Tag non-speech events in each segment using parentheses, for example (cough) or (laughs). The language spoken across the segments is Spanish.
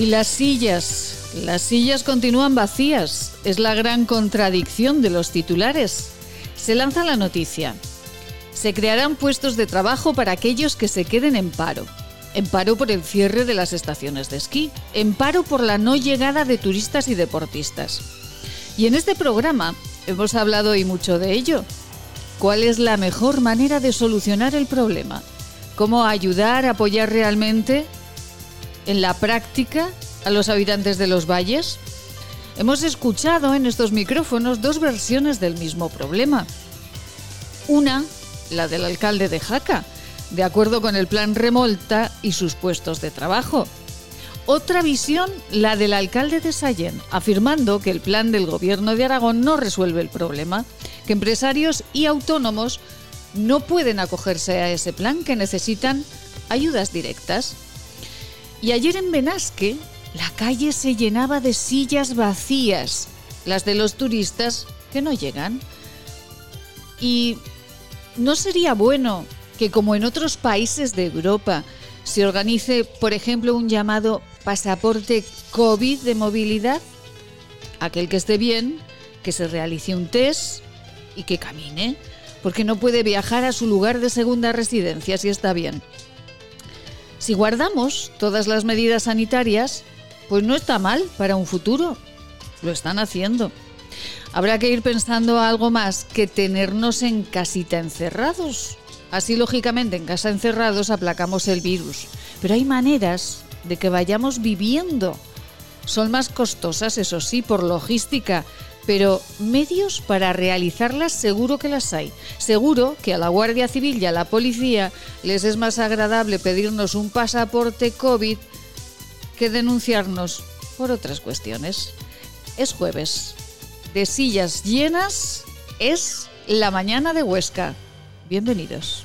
Y las sillas, las sillas continúan vacías. Es la gran contradicción de los titulares. Se lanza la noticia. Se crearán puestos de trabajo para aquellos que se queden en paro. En paro por el cierre de las estaciones de esquí. En paro por la no llegada de turistas y deportistas. Y en este programa hemos hablado y mucho de ello. ¿Cuál es la mejor manera de solucionar el problema? ¿Cómo ayudar, apoyar realmente en la práctica a los habitantes de los valles? Hemos escuchado en estos micrófonos dos versiones del mismo problema. Una, la del alcalde de Jaca, de acuerdo con el plan Remolta y sus puestos de trabajo. Otra visión, la del alcalde de Sallén, afirmando que el plan del gobierno de Aragón no resuelve el problema, que empresarios y autónomos no pueden acogerse a ese plan, que necesitan ayudas directas. Y ayer en Benasque, la calle se llenaba de sillas vacías, las de los turistas que no llegan. Y no sería bueno que, como en otros países de Europa, se organice, por ejemplo, un llamado pasaporte COVID de movilidad. Aquel que esté bien, que se realice un test y que camine, porque no puede viajar a su lugar de segunda residencia si está bien. Si guardamos todas las medidas sanitarias, pues no está mal para un futuro. Lo están haciendo. Habrá que ir pensando algo más que tenernos en casita encerrados. Así, lógicamente, en casa encerrados aplacamos el virus. Pero hay maneras de que vayamos viviendo. Son más costosas, eso sí, por logística, pero medios para realizarlas seguro que las hay. Seguro que a la Guardia Civil y a la policía les es más agradable pedirnos un pasaporte COVID que denunciarnos por otras cuestiones. Es jueves. De sillas llenas es la mañana de Huesca. Bienvenidos.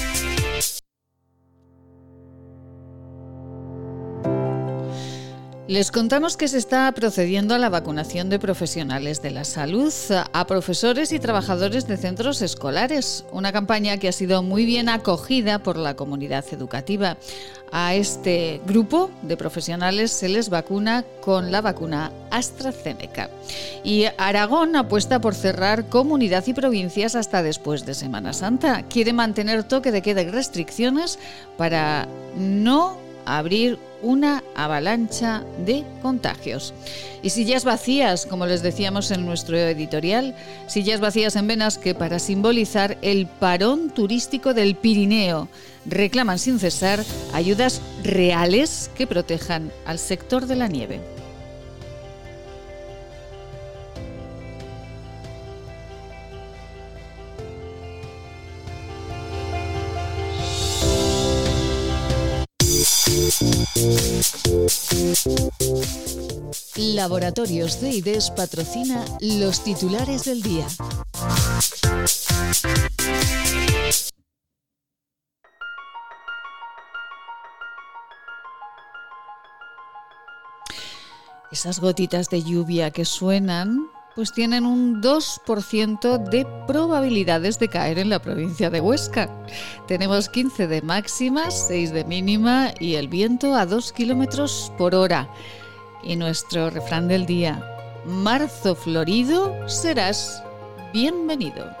Les contamos que se está procediendo a la vacunación de profesionales de la salud, a profesores y trabajadores de centros escolares, una campaña que ha sido muy bien acogida por la comunidad educativa. A este grupo de profesionales se les vacuna con la vacuna AstraZeneca. Y Aragón apuesta por cerrar comunidad y provincias hasta después de Semana Santa. Quiere mantener toque de queda y restricciones para no abrir una avalancha de contagios. Y sillas vacías, como les decíamos en nuestro editorial, sillas vacías en venas que para simbolizar el parón turístico del Pirineo reclaman sin cesar ayudas reales que protejan al sector de la nieve. Laboratorios CIDES patrocina los titulares del día. Esas gotitas de lluvia que suenan pues tienen un 2% de probabilidades de caer en la provincia de Huesca. Tenemos 15 de máxima, 6 de mínima y el viento a 2 kilómetros por hora. Y nuestro refrán del día, marzo florido, serás bienvenido.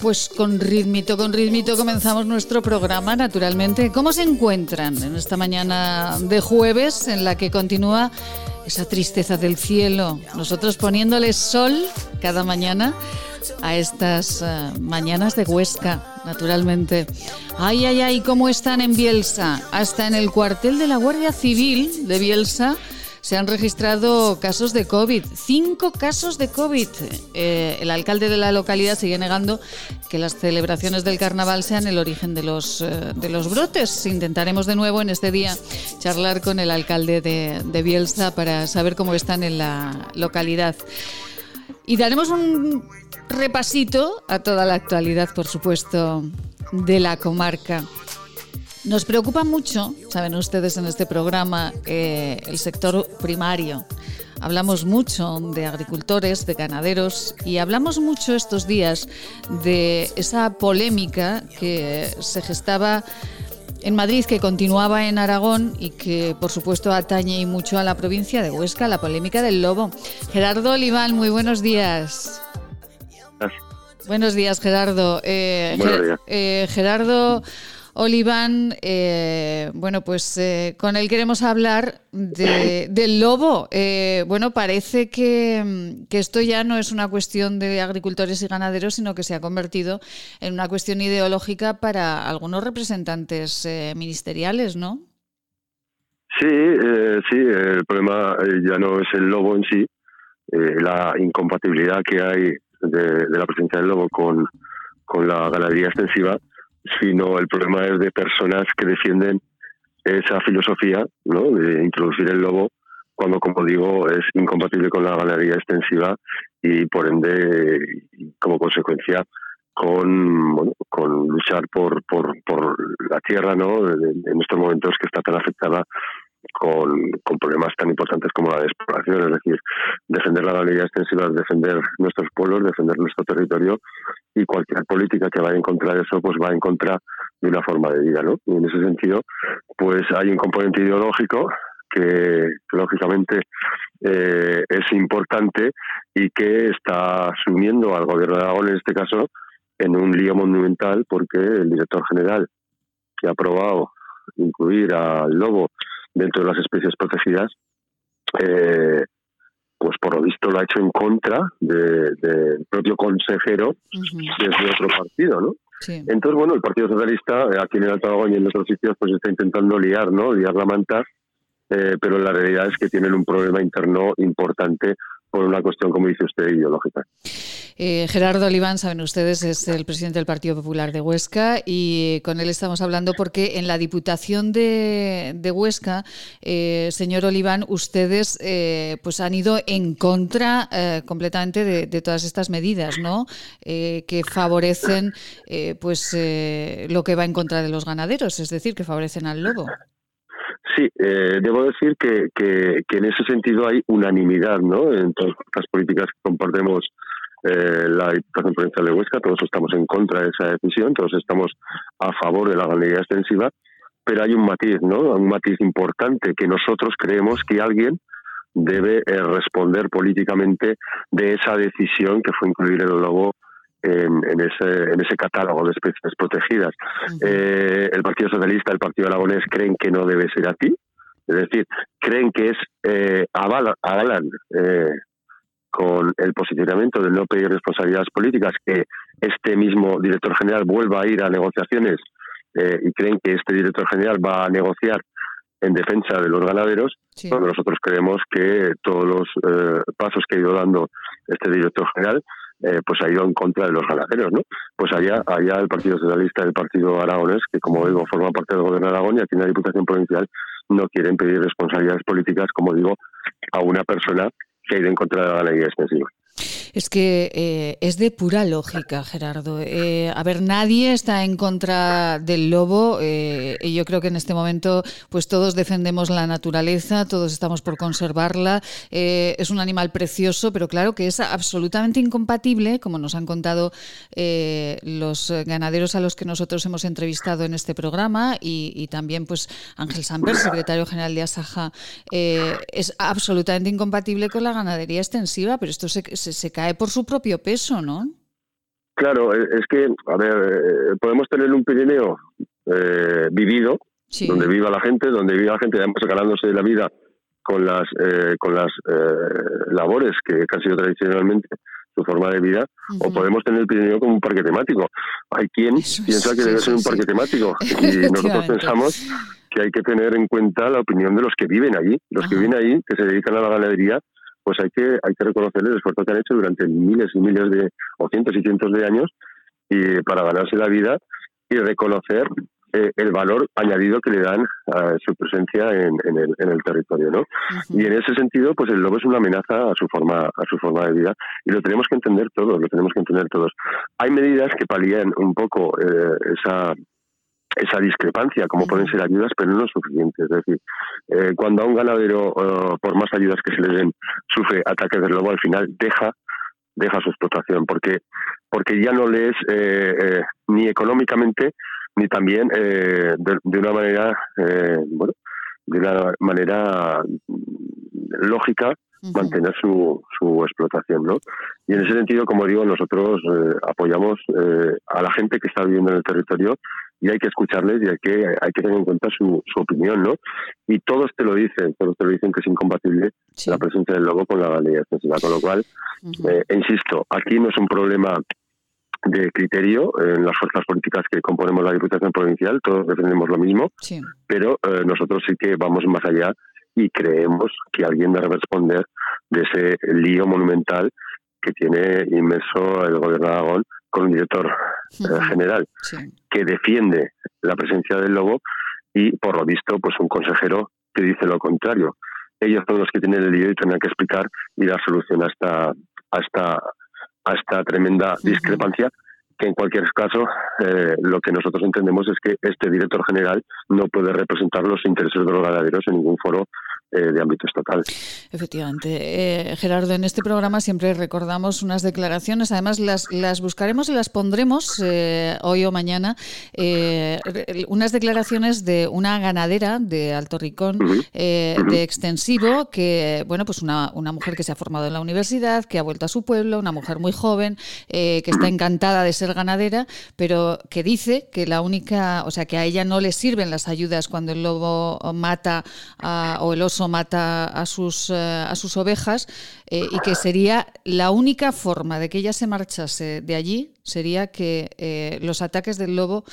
Pues con ritmito, con ritmito comenzamos nuestro programa, naturalmente. ¿Cómo se encuentran en esta mañana de jueves en la que continúa esa tristeza del cielo? Nosotros poniéndoles sol cada mañana a estas eh, mañanas de Huesca, naturalmente. Ay, ay, ay, ¿cómo están en Bielsa? Hasta en el cuartel de la Guardia Civil de Bielsa se han registrado casos de COVID, cinco casos de COVID. Eh, el alcalde de la localidad sigue negando que las celebraciones del carnaval sean el origen de los, eh, de los brotes. Intentaremos de nuevo en este día charlar con el alcalde de, de Bielsa para saber cómo están en la localidad. Y daremos un repasito a toda la actualidad, por supuesto, de la comarca. Nos preocupa mucho, saben ustedes en este programa, eh, el sector primario. Hablamos mucho de agricultores, de ganaderos y hablamos mucho estos días de esa polémica que se gestaba en Madrid, que continuaba en Aragón y que, por supuesto, atañe y mucho a la provincia de Huesca, la polémica del lobo. Gerardo Oliván, muy buenos días. Buenos días, Gerardo. Eh, buenos días. Eh, Gerardo Oliván, eh, bueno, pues eh, con él queremos hablar de, del lobo. Eh, bueno, parece que, que, esto ya no es una cuestión de agricultores y ganaderos, sino que se ha convertido en una cuestión ideológica para algunos representantes ministeriales, ¿no? Sí, sí, el problema ya no es el lobo en sí, la incompatibilidad que hay de, de, la presencia del lobo con, con la ganadería extensiva sino el problema es de personas que defienden esa filosofía ¿no? de introducir el lobo cuando, como digo, es incompatible con la ganadería extensiva y, por ende, como consecuencia, con bueno, con luchar por, por, por la tierra no en estos momentos que está tan afectada con, con, problemas tan importantes como la despoblación, es decir, defender la ganadería extensiva defender nuestros pueblos, defender nuestro territorio y cualquier política que vaya en contra de eso, pues va en contra de una forma de vida, ¿no? Y en ese sentido, pues hay un componente ideológico que, lógicamente eh, es importante y que está sumiendo al gobierno de Aragón en este caso en un lío monumental porque el director general que ha aprobado incluir al lobo dentro de las especies protegidas, eh, pues por lo visto lo ha hecho en contra del de propio consejero desde otro partido, ¿no? Entonces, bueno, el Partido Socialista, eh, aquí en el Alto y en otros sitios, pues está intentando liar, ¿no? Liar la manta, eh, pero la realidad es que tienen un problema interno importante por una cuestión, como dice usted, ideológica. Eh, Gerardo Oliván, saben ustedes, es el presidente del Partido Popular de Huesca y con él estamos hablando porque en la Diputación de, Huesca, eh, señor Oliván, ustedes eh, pues han ido en contra completamente de, todas estas medidas, ¿no? que favorecen pues lo que va en contra de los ganaderos, es decir, que favorecen al lobo. Sí, eh, debo decir que, que, en ese sentido hay unanimidad ¿no? en todas las políticas que compartimos eh, la Diputación Provincial de Huesca, todos estamos en contra de esa decisión, todos estamos a favor de la ganadería extensiva, pero hay un matiz, ¿no? un matiz importante que nosotros creemos que alguien debe eh, responder políticamente de esa decisión que fue incluir el lobo en, ese, en ese catálogo de especies protegidas. Eh, el Partido Socialista, el Partido Aragonés creen que no debe ser así, es decir, creen que es eh, avalan, eh, con el posicionamiento de no pedir responsabilidades políticas que este mismo director general vuelva a ir a negociaciones eh, y creen que este director general va a negociar en defensa de los ganaderos, nosotros creemos que todos los pasos que ha ido dando este director general eh, pues ha ido en contra de los ganaderos, ¿no? Pues allá, allá el Partido Socialista y el Partido Aragonés, que como digo forma parte del gobierno de Aragón y aquí en la Diputación Provincial, no quieren pedir responsabilidades políticas, como digo, a una persona que ha ido en contra la ganadería extensiva. Es que eh, es de pura lógica, Gerardo. Eh, a ver, nadie está en contra del lobo eh, y yo creo que en este momento pues todos defendemos la naturaleza, todos estamos por conservarla. es un animal precioso, pero claro que es absolutamente incompatible, como nos han contado los ganaderos a los que nosotros hemos entrevistado en este programa y, también pues Ángel Samper, secretario general de Asaja, es absolutamente incompatible con la ganadería extensiva, pero esto se se, cae por su propio peso, ¿no? Claro, e, es que, a ver, eh, podemos tener un Pirineo eh, vivido, donde viva la gente, donde viva la gente, además ganándose la vida con las eh, con las labores que, han sido tradicionalmente su forma de vida, o podemos tener el Pirineo como un parque temático. Hay quien piensa que debe ser un parque temático (laughs) y nosotros pensamos que hay que tener en cuenta la opinión de los que viven allí, los que viven allí, que se dedican a la ganadería pues hay que, hay que reconocer el esfuerzo que han hecho durante miles y miles de, o cientos y cientos de años y para ganarse la vida y reconocer eh, el valor añadido que le dan a su presencia en, el, en el, territorio, ¿no? Y en ese sentido, pues el lobo es una amenaza a su forma a su forma de vida y lo tenemos que entender todos, lo tenemos que entender todos. Hay medidas que palían un poco eh, esa esa discrepancia, como pueden ser ayudas, pero no es suficiente. Es decir, eh, cuando a un ganadero, eh, por más ayudas que se le den, sufre ataques del lobo, al final deja deja su explotación, porque porque ya no le es eh, ni económicamente ni también de, una manera bueno de una manera lógica mantener su, su explotación, ¿no? Y en ese sentido, como digo, nosotros apoyamos a la gente que está viviendo en el territorio y hay que escucharles y hay que, hay que tener en cuenta su, su opinión, ¿no? Y todos te lo dicen, todos te lo dicen que es incompatible la presencia del lobo con la ganadería extensiva, con lo cual, eh, insisto, aquí no es un problema de criterio en las fuerzas políticas que componemos la Diputación Provincial, todos defendemos lo mismo, pero eh, nosotros sí que vamos más allá y creemos que alguien debe responder de ese lío monumental que tiene inmenso el gobierno de Aragón con un director eh, general que defiende la presencia del lobo y, por lo visto, pues un consejero que dice lo contrario. Ellos son los que tienen el lío y tendrán que explicar y dar solución a esta, a esta, a esta tremenda discrepancia que en cualquier caso eh, lo que nosotros entendemos es que este director general no puede representar los intereses de los ganaderos en ningún foro eh, de ámbito estatal. Efectivamente. Eh, Gerardo, en este programa siempre recordamos unas declaraciones, además las, las buscaremos y las pondremos eh, hoy o mañana, unas declaraciones de una ganadera de Alto Ricón, de extensivo, que, bueno, pues una, una, mujer que se ha formado en la universidad, que ha vuelto a su pueblo, una mujer muy joven, que está encantada de ser ganadera, pero que dice que la única, o sea, que a ella no le sirven las ayudas cuando el lobo mata o el oso mata a sus, eh, a sus ovejas eh, y que sería la única forma de que ella se marchase de allí sería que eh, los ataques del lobo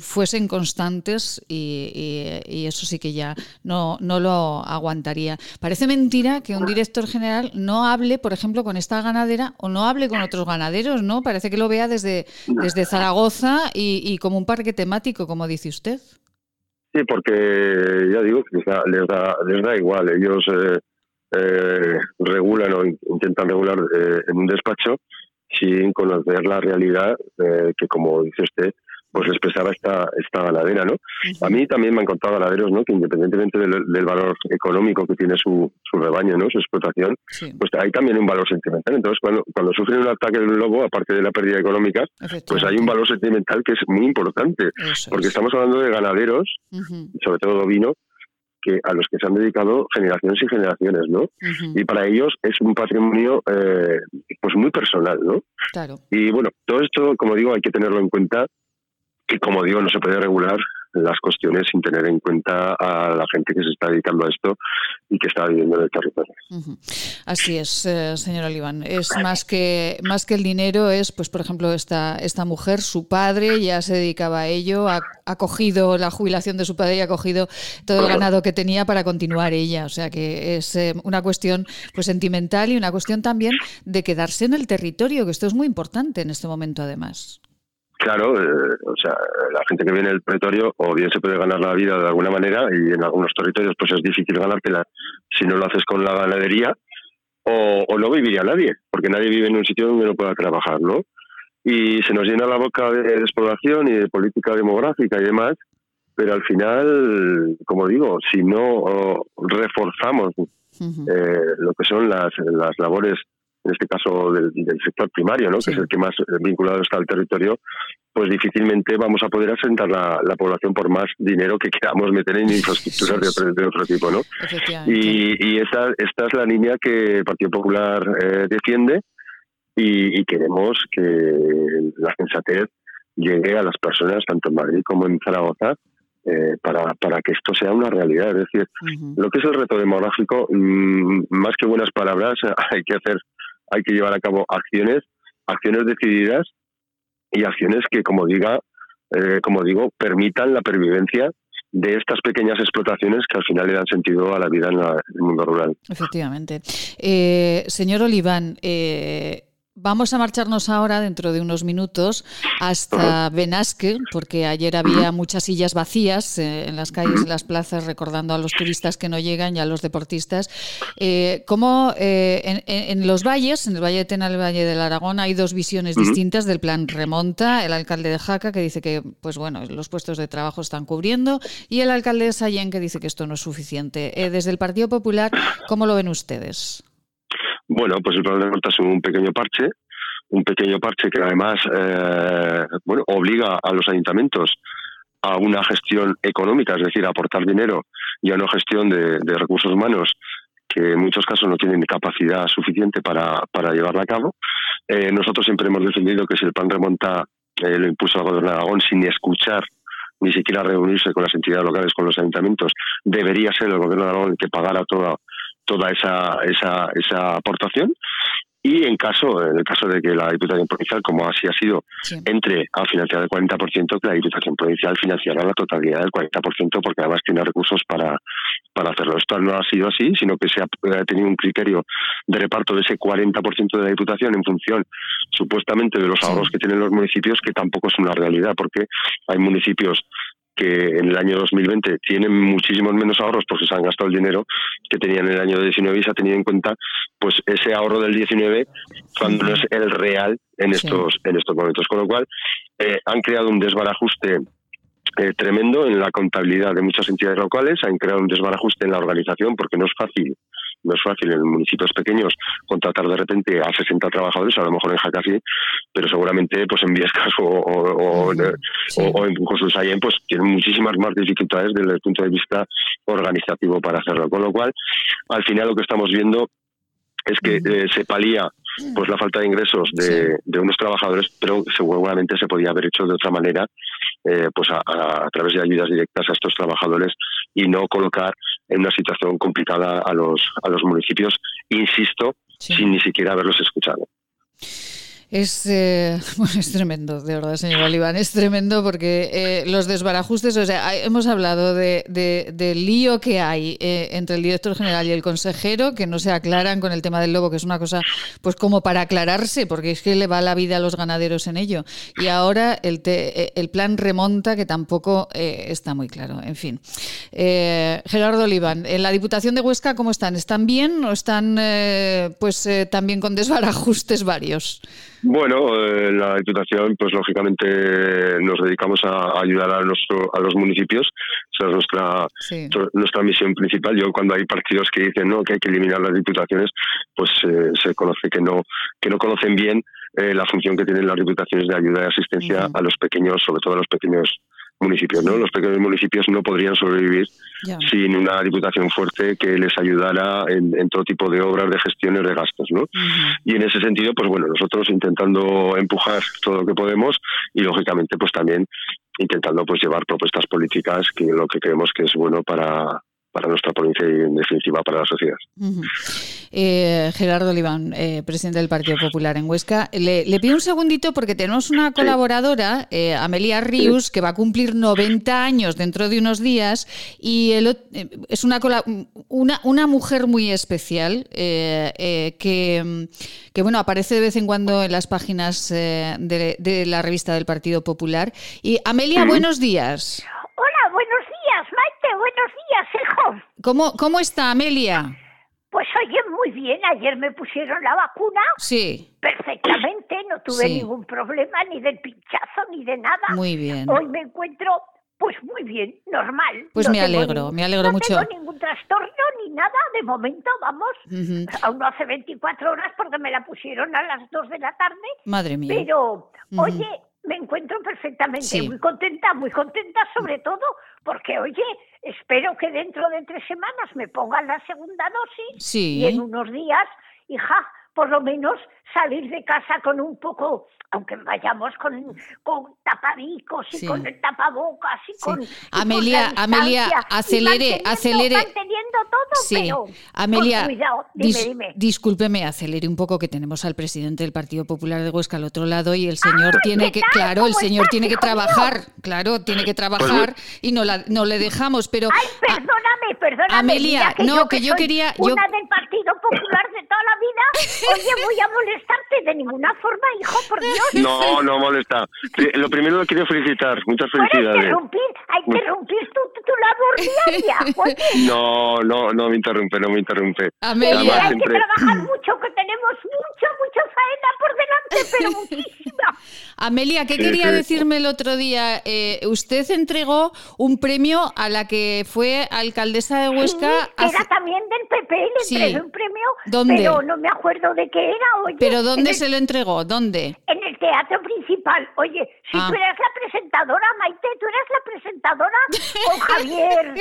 fuesen constantes y, eso sí que ya no, no lo aguantaría. Parece mentira que un director general no hable, por ejemplo, con esta ganadera o no hable con otros ganaderos, ¿no? Parece que lo vea desde, desde Zaragoza y como un parque temático, como dice usted. Sí, porque ya digo que les da, les da, igual. Ellos eh, eh, regulan o intentan regular eh, en un despacho sin conocer la realidad que, como dice usted, pues les pesaba esta, esta ganadera, ¿no? A mí también me han contado ganaderos, ¿no? Que independientemente del, valor económico que tiene su, su rebaño, ¿no? Su explotación, pues hay también un valor sentimental. Entonces, cuando, cuando sufren un ataque de un lobo, aparte de la pérdida económica, pues hay un valor sentimental que es muy importante, porque estamos hablando de ganaderos, sobre todo vino, que a los que se han dedicado generaciones y generaciones, ¿no? Y para ellos es un patrimonio eh, pues muy personal, ¿no? Claro. Y bueno, todo esto, como digo, hay que tenerlo en cuenta y como digo, no se puede regular las cuestiones sin tener en cuenta a la gente que se está dedicando a esto y que está viviendo en el territorio. Así es, eh, señor Oliván. Es más que más que el dinero, es, pues, por ejemplo, esta esta mujer, su padre ya se dedicaba a ello, ha, cogido la jubilación de su padre y ha cogido todo el ganado que tenía para continuar ella. O sea que es eh, una cuestión pues sentimental y una cuestión también de quedarse en el territorio, que esto es muy importante en este momento, además. Claro, eh, o sea, la gente que viene del territorio o bien se puede ganar la vida de alguna manera y en algunos territorios pues es difícil ganártela si no lo haces con la ganadería o, no viviría nadie, porque nadie vive en un sitio donde no pueda trabajar, ¿no? Y se nos llena la boca de despoblación y de política demográfica y demás, pero al final, como digo, si no reforzamos eh, lo que son las, las labores en este caso del, sector primario, ¿no? que es el que más vinculado está al territorio, pues difícilmente vamos a poder asentar la, población por más dinero que queramos meter en infraestructuras de otro, de otro tipo. ¿no? Y, y esta, esta es la línea que el Partido Popular eh, defiende y, queremos que la sensatez llegue a las personas, tanto en Madrid como en Zaragoza, eh, para, para que esto sea una realidad. Es decir, lo que es el reto demográfico, mm, más que buenas palabras, (laughs) hay que hacer hay que llevar a cabo acciones, acciones decididas y acciones que, como diga, eh, como digo, permitan la pervivencia de estas pequeñas explotaciones que al final le dan sentido a la vida en, el mundo rural. Efectivamente. Eh, señor Oliván, eh, Vamos a marcharnos ahora, dentro de unos minutos, hasta Benasque, porque ayer había muchas sillas vacías eh, en las calles, en las plazas, recordando a los turistas que no llegan y a los deportistas. Eh, como eh, en, los valles, en el Valle de Tena el Valle del Aragón, hay dos visiones distintas del plan Remonta. El alcalde de Jaca, que dice que pues bueno, los puestos de trabajo están cubriendo, y el alcalde de Sallén, que dice que esto no es suficiente. desde el Partido Popular, ¿cómo lo ven ustedes? Bueno, pues el plan de es un pequeño parche, un pequeño parche que además eh, bueno, obliga a los ayuntamientos a una gestión económica, es decir, a aportar dinero y a una gestión de, recursos humanos que en muchos casos no tienen capacidad suficiente para, para llevarla a cabo. Eh, nosotros siempre hemos defendido que si el plan remonta eh, lo impuso el gobierno de Aragón sin escuchar ni siquiera reunirse con las entidades locales, con los ayuntamientos, debería ser el gobierno de Aragón el que pagara toda toda esa, esa, esa aportación. Y en caso en el caso de que la Diputación Provincial, como así ha sido, entre a financiar el 40%, que la Diputación Provincial financiará la totalidad del 40%, porque además tiene recursos para, para hacerlo. Esto no ha sido así, sino que se ha, tenido un criterio de reparto de ese 40% de la Diputación en función, supuestamente, de los ahorros que tienen los municipios, que tampoco es una realidad, porque hay municipios que en el año 2020 tienen muchísimos menos ahorros porque se han gastado el dinero que tenían en el año 19 y se ha tenido en cuenta pues ese ahorro del 19 cuando no es el real en estos en estos momentos. Con lo cual eh, han creado un desbarajuste eh, tremendo en la contabilidad de muchas entidades locales han creado un desbarajuste en la organización porque no es fácil no es fácil en municipios pequeños contratar de repente a 60 trabajadores, a lo mejor en Jaca pero seguramente pues en Viescas o, o, o, en pues tienen muchísimas más dificultades desde el punto de vista organizativo para hacerlo. Con lo cual, al final lo que estamos viendo es que eh, se palía pues la falta de ingresos de, de, unos trabajadores, pero seguramente se podía haber hecho de otra manera, eh, pues a, a, través de ayudas directas a estos trabajadores y no colocar en una situación complicada a los, a los municipios, insisto, sin ni siquiera haberlos escuchado. Es, eh, (laughs) es tremendo, de verdad, señor Oliván, es tremendo porque eh, los desbarajustes, o sea, hemos hablado de, del lío que hay eh, entre el director general y el consejero, que no se aclaran con el tema del lobo, que es una cosa, pues como para aclararse, porque es que le va la vida a los ganaderos en ello. Y ahora el, el plan remonta, que tampoco está muy claro. En fin. Gerardo Oliván, en la Diputación de Huesca, ¿cómo están? ¿Están bien o están, pues, también con desbarajustes varios? Bueno, eh, la Diputación, pues lógicamente nos dedicamos a ayudar a, nuestro, a los municipios. Esa es nuestra, nuestra misión principal. Yo cuando hay partidos que dicen no que hay que eliminar las diputaciones, pues eh, se conoce que no que no conocen bien eh, la función que tienen las diputaciones de ayuda y asistencia a los pequeños, sobre todo a los pequeños municipios. ¿no? Los pequeños municipios no podrían sobrevivir sin una diputación fuerte que les ayudara en, en todo tipo de obras de gestión y de gastos. ¿no? Y en ese sentido, pues bueno, nosotros intentando empujar todo lo que podemos y lógicamente pues también intentando pues llevar propuestas políticas que lo que creemos que es bueno para para nuestra provincia y en definitiva para la sociedad. Eh, Gerardo Oliván, eh, presidente del Partido Popular en Huesca. Le, le pido un segundito porque tenemos una colaboradora, eh, Amelia Rius, que va a cumplir 90 años dentro de unos días y el eh, es una, una, una mujer muy especial eh, eh, que, que, bueno, aparece de vez en cuando en las páginas de, de la revista del Partido Popular. Y Amelia, buenos días. Hola, buenos días, Maite, buenos días, hijo. ¿Cómo, cómo está Amelia? Pues oye, muy bien, ayer me pusieron la vacuna Sí, perfectamente, no tuve Sí. ningún problema ni del pinchazo ni de nada. muy bien. Hoy me encuentro pues muy bien, normal. Pues No me alegro, me alegro no mucho. tengo ningún trastorno ni nada, de momento, vamos. Aún no hace 24 horas porque me la pusieron a las 2 de la tarde, Madre mía. pero oye, me encuentro perfectamente, Sí. muy contenta, muy contenta sobre todo porque, oye, espero que dentro de tres semanas me pongan la segunda dosis Sí. y en unos días, hija, por lo menos salir de casa con un poco, aunque vayamos con, con tapadicos y Sí. con el tapabocas y Sí. con... y Amelia, Amelia, distancia, y acelere, manteniendo- acelere. Manteniendo todo, Sí, pero Amelia, con cuidado. Dime, dis- dime. discúlpeme, acelere un poco que tenemos al presidente del Partido Popular de Huesca al otro lado y el señor Ah, tiene ¿qué que, tal? claro, el ¿Cómo señor estás, tiene que mío? trabajar, claro, tiene que trabajar y no, la, no le dejamos, pero Ay, perdóname, perdóname. Amelia, mira que no, yo que yo quería- yo- Una del Partido Popular de toda la vida. Oye, voy a de ninguna forma, hijo, por Dios. (laughs) No, no molesta. Lo primero lo quiero felicitar. Muchas felicidades. interrumpir, a interrumpir tu, tu, tu labor diaria. (laughs) Oye, No, no, no me interrumpe, no me interrumpe. Además, hay que trabajar mucho, que tenemos mucha, mucha faena por delante, (laughs) pero muchísima. Amelia, ¿qué Sí, quería sí. decirme el otro día? Eh, usted entregó un premio a la que fue alcaldesa de Huesca. Sí, que hace- era también del PP, le Sí. entregué un premio, ¿Dónde? pero no me acuerdo de qué era, oye. ¿Pero en dónde el- se lo entregó? ¿Dónde? En el teatro principal. Oye, si Ah. tú eras la presentadora, Maite, tú eras la presentadora con Javier.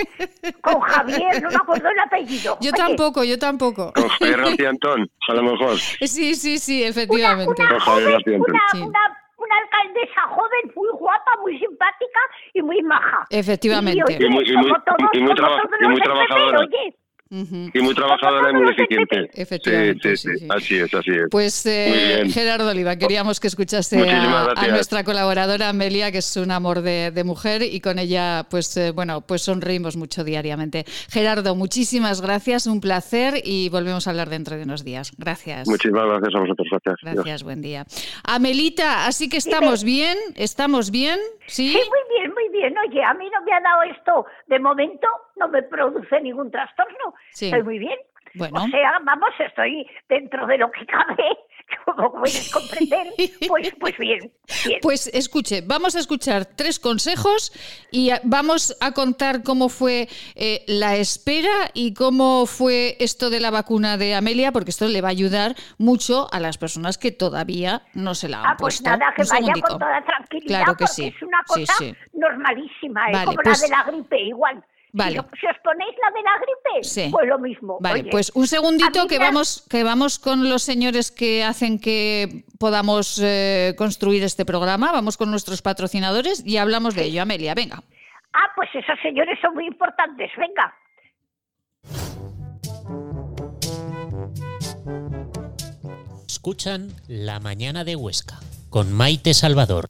Con Javier, no me acuerdo el apellido. Yo Oye, tampoco, yo tampoco. Con Javier García Antón, (laughs) a lo mejor. Sí, sí, sí, efectivamente. una Con Javier joven, García Antón. una, Sí. una, una alcaldesa joven, muy guapa, muy simpática y muy maja. Efectivamente. Y, oye, Y muy- y como muy- todos, y muy como traba- todos y muy los del PP, trabajadora. oye. Y muy trabajadora y muy eficiente. Efectivamente, Sí, sí, sí, sí. sí. Así es, así es. Pues Muy eh, bien. Gerardo Oliva, queríamos que escuchaste a, nuestra colaboradora Amelia, que es un amor de, de mujer, y con ella, pues eh, bueno, pues sonreímos mucho diariamente. Gerardo, muchísimas gracias, un placer y volvemos a hablar dentro de unos días. Gracias. Muchísimas gracias a vosotros. Gracias. Dios. Gracias, buen día. Amelita, así que estamos bien, estamos bien, ¿sí? Sí, muy bien, muy bien. Oye, a mí no me ha dado esto, de momento no me produce ningún trastorno. Sí. Estoy muy bien. Bueno. O sea, vamos, estoy dentro de lo que cabe, (laughs) como puedes comprender, pues, pues bien, bien. Pues escuche, vamos a escuchar tres consejos y vamos a contar cómo fue eh, la espera y cómo fue esto de la vacuna de Amelia, porque esto le va a ayudar mucho a las personas que todavía no se la han Ah, pues puesto. nada, que Un vaya segundito. con toda tranquilidad, Claro que porque sí, es una sí, cosa sí. normalísima, ¿eh? Vale, como pues- la de la gripe, igual. Vale. Si, os- si os ponéis la de la gripe, Sí. pues lo mismo. Vale, Oye, pues un a segundito que vamos, que vamos con los señores que hacen que podamos eh, construir este programa. Vamos con nuestros patrocinadores y hablamos de ello. Amelia, venga. Ah, pues esos señores son muy importantes, venga. Escuchan La Mañana de Huesca con Maite Salvador.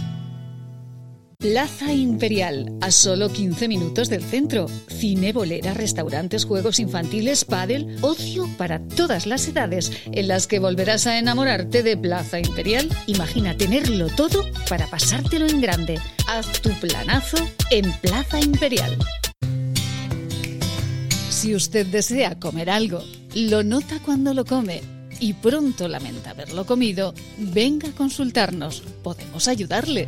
Plaza Imperial, a solo 15 minutos del centro. Cine, bolera, restaurantes, juegos infantiles, pádel, ocio para todas las edades, en las que volverás a enamorarte de Plaza Imperial. Imagina tenerlo todo para pasártelo en grande. Haz tu planazo en Plaza Imperial. Si usted desea comer algo, lo nota cuando lo come y pronto lamenta haberlo comido, venga a consultarnos. Podemos ayudarle.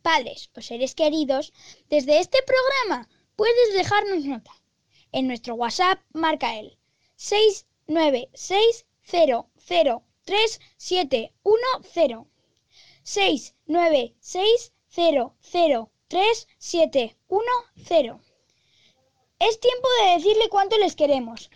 padres o seres queridos, desde este programa puedes dejarnos nota. En nuestro WhatsApp marca el 696003710. 696003710. Es tiempo de decirle cuánto les queremos.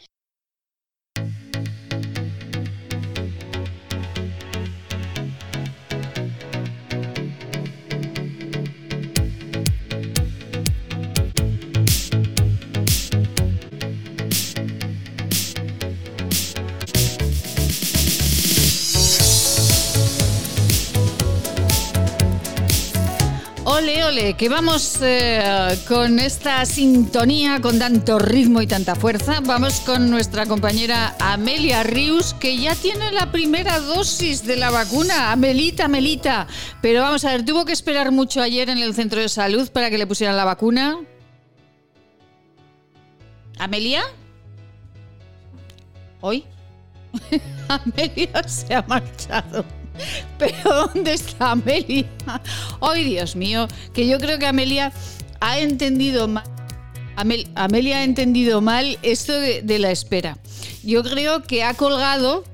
Ole, ole, que vamos eh, con esta sintonía, con tanto ritmo y tanta fuerza. Vamos con nuestra compañera Amelia Rius, que ya tiene la primera dosis de la vacuna. Amelita, Amelita. Pero vamos a ver, tuvo que esperar mucho ayer en el centro de salud para que le pusieran la vacuna. ¿Amelia? ¿Hoy? (laughs) Amelia se ha marchado. (laughs) Pero ¿dónde está Amelia? Ay, Dios mío, que yo creo que Amelia ha entendido mal. Amel- Amelia ha entendido mal esto de, la espera. Yo creo que ha colgado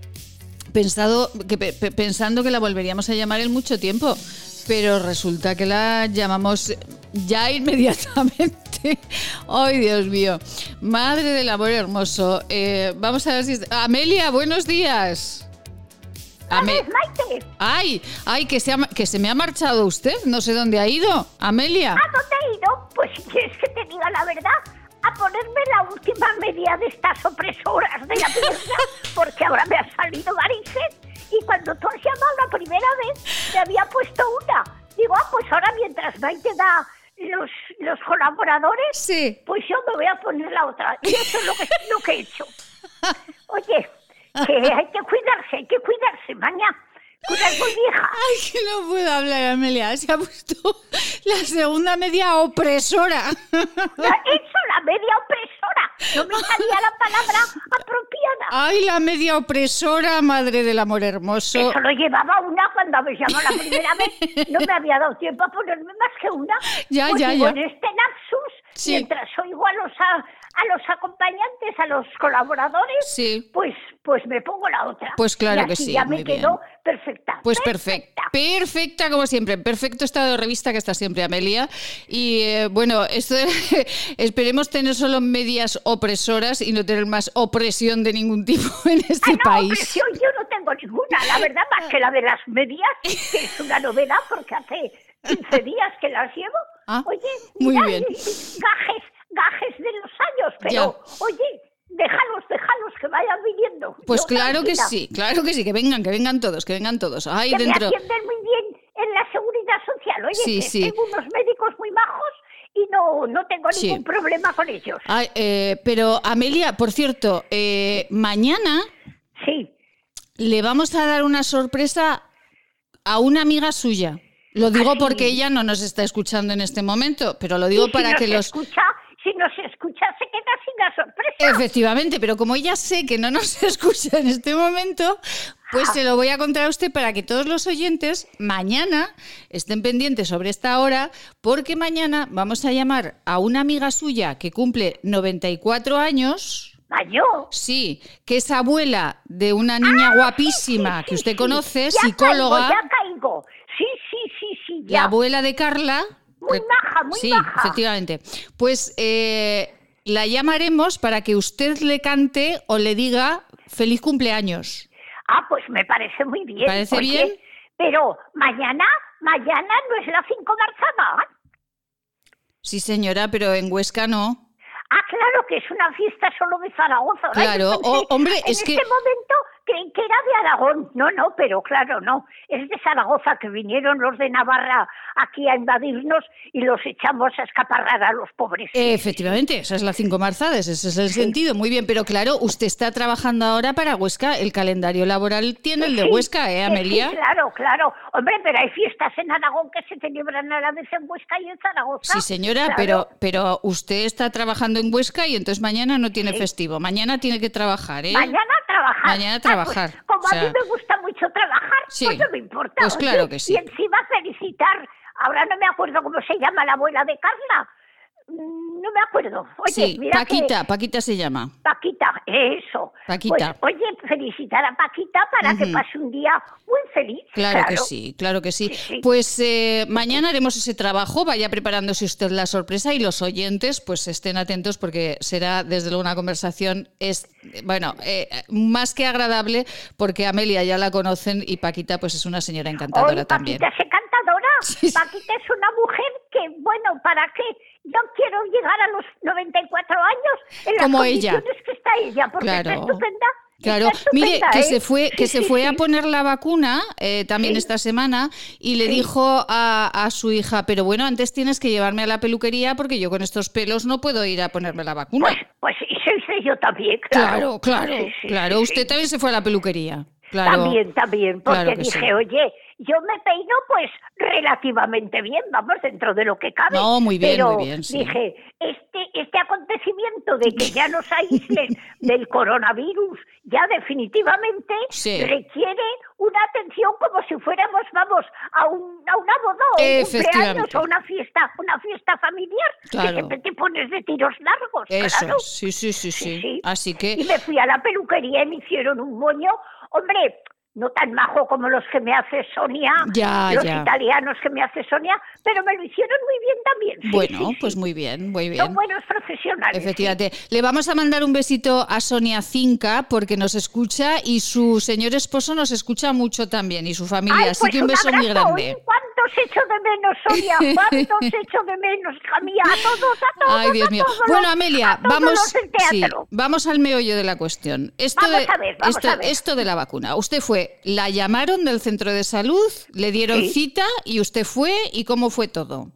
que, pe- pe- pensando que la volveríamos a llamar en mucho tiempo, pero resulta que la llamamos ya inmediatamente. (laughs) Ay, Dios mío. Madre del amor hermoso. Eh, vamos a ver si... Amelia, buenos días. Ame- Maite, Ay, ay, que se, ha- que se me ha marchado usted. No sé dónde ha ido. Amelia. ¿a dónde he ido? Pues si quieres que te diga la verdad, a ponerme la última media de estas opresoras de la (laughs) pierna, porque ahora me ha salido varices y cuando tú has llamado la primera vez me había puesto una. Digo, ah, pues ahora mientras Maite da los, los colaboradores, pues yo me voy a poner la otra. Y eso es lo que, lo que he hecho. (laughs) Oye, que (laughs) hay que cuidarse, hay que cuidarse, mañana. (laughs) Ay, que no puedo hablar, Amelia. Se ha puesto la segunda media opresora. La- Eso, la media opresora. No me salía la palabra apropiada. Ay, la media opresora, madre del amor hermoso. Eso lo llevaba una cuando habéis llamado la primera vez. No me había dado tiempo a ponerme más que una. Ya, Pues ya, ya. En este lapsus, Sí. mientras oigo a los, a, a los acompañantes, a los colaboradores, Sí. pues, pues me pongo la otra. Pues claro Y que así sí, Ya muy me quedó perfecta. Pues perfecta. Perfecta como siempre. Perfecto estado de revista que está siempre Amelia. Y eh, bueno, esto (laughs) esperemos tener solo medias opresoras y no tener más opresión de ningún tipo (laughs) en este No, país. presión yo no tengo ninguna, la verdad, más que la de las medias, que es una novedad porque hace 15 días que las llevo. Ah, oye, muy mira, bien. gajes, gajes de los años, pero Ya. oye, déjalos, déjalos que vayan viniendo. Pues claro que sí, claro que sí, que vengan, que vengan todos, que vengan todos. Ay, que dentro. me atienden muy bien en la seguridad social. Oye, Sí, que sí. tengo unos médicos muy majos y no, no tengo Sí. ningún problema con ellos. Ay, eh, pero Amelia, por cierto, eh, mañana sí. le vamos a dar una sorpresa a una amiga suya. Lo digo porque ella no nos está escuchando en este momento, pero lo digo Y si para nos que los... escucha, si nos escucha se queda sin la sorpresa. Efectivamente, pero como ella sé que no nos (laughs) escucha en este momento, pues se lo voy a contar a usted para que todos los oyentes mañana estén pendientes sobre esta hora, porque mañana vamos a llamar a una amiga suya que cumple 94 años. ¿Mayor? Sí, que es abuela de una niña guapísima que usted conoce, Ya psicóloga, Caigo, ya caigo. Sí, sí, sí, sí, la ya. abuela de Carla. Muy baja, muy sí, baja. efectivamente. Pues eh, la llamaremos para que usted le cante o le diga feliz cumpleaños. Ah, pues me parece muy bien. ¿Parece bien? Pero mañana, mañana no es la 5 Marzama. Sí, señora, pero en Huesca no. Ah, claro, que es una fiesta solo de Zaragoza. Claro, (laughs) yo pensé, o- hombre, en es que- este momento creí que era de Aragón. No, no, pero claro, no. Es de Zaragoza que vinieron los de Navarra aquí a invadirnos y los echamos a escaparrar a los pobres. Efectivamente, esa es la cinco marzades, ese es el sentido. Muy bien, pero claro, usted está trabajando ahora para Huesca. El calendario laboral tiene el de Sí, Huesca, ¿eh, que Amelia? Sí, claro, claro. Hombre, pero hay fiestas en Aragón que se celebran a la vez en Huesca y en Zaragoza. Sí, señora, Claro. pero, pero usted está trabajando en Huesca y entonces mañana no tiene festivo. Mañana tiene que trabajar, ¿eh? Mañana trabajar. Mañana a Ah, pues, trabajar. como O sea, a mí me gusta mucho trabajar, Sí. pues no me importa. Pues oye. claro que sí. Y encima felicitar, ahora no me acuerdo cómo se llama la abuela de Carla. Mm, No me acuerdo. Oye, sí, mira Paquita, que... Paquita se llama. Paquita, eso. Paquita. Pues, oye, felicitar a Paquita para que pase un día muy feliz. Claro, que sí, claro que sí. Pues eh, mañana haremos ese trabajo, vaya preparándose usted la sorpresa y los oyentes pues estén atentos porque será desde luego una conversación, es bueno, eh, más que agradable porque Amelia ya la conocen y Paquita pues es una señora encantadora también. Paquita es encantadora. Paquita es una mujer que, bueno, ¿para qué? Yo quiero llegar a los 94 años en las Como ella. que está ella, porque Claro. está estupenda. Claro, está mire que ¿eh? se fue que Sí, se sí, fue a poner la vacuna eh, también esta semana y le dijo a, a su hija, pero bueno, antes tienes que llevarme a la peluquería porque yo con estos pelos no puedo ir a ponerme la vacuna. Pues eso hice yo también, Claro, claro. claro, claro. Usted también se fue a la peluquería. Claro. También, también, porque Claro dije, oye, yo me peino pues relativamente bien, vamos, dentro de lo que cabe. No, muy bien, pero muy bien, sí. Dije, este, este acontecimiento de que ya nos aíslen (laughs) del coronavirus, ya definitivamente Sí. requiere una atención como si fuéramos, vamos, a, un, a una boda o un cumpleaños o una fiesta, una fiesta familiar, Claro. que siempre te pones de tiros largos, Eso claro. sí, sí, sí, sí. Así que Y me fui a la peluquería y me hicieron un moño, hombre, no tan majo como los que me hace Sonia, Ya, los ya. italianos que me hace Sonia, pero me lo hicieron muy bien también. sí, bueno, sí, pues muy bien, muy Son bien. buenos profesionales. Efectivamente. Le vamos a mandar un besito a Sonia Cinca porque nos escucha y su señor esposo nos escucha mucho también y su familia. Ay, Así pues que un beso muy grande. ¿Cuántos echo de menos, Sonia? (laughs) ¿Cuántos echo de menos, hija mía? A todos, a todos, Ay, Dios mío. Bueno, Amelia, vamos, sí, vamos al meollo de la cuestión. Esto Vamos de, a ver, vamos esto, a ver. esto de la vacuna. Usted fue, la llamaron del centro de salud, le dieron Sí. cita y usted fue y cómo fue todo.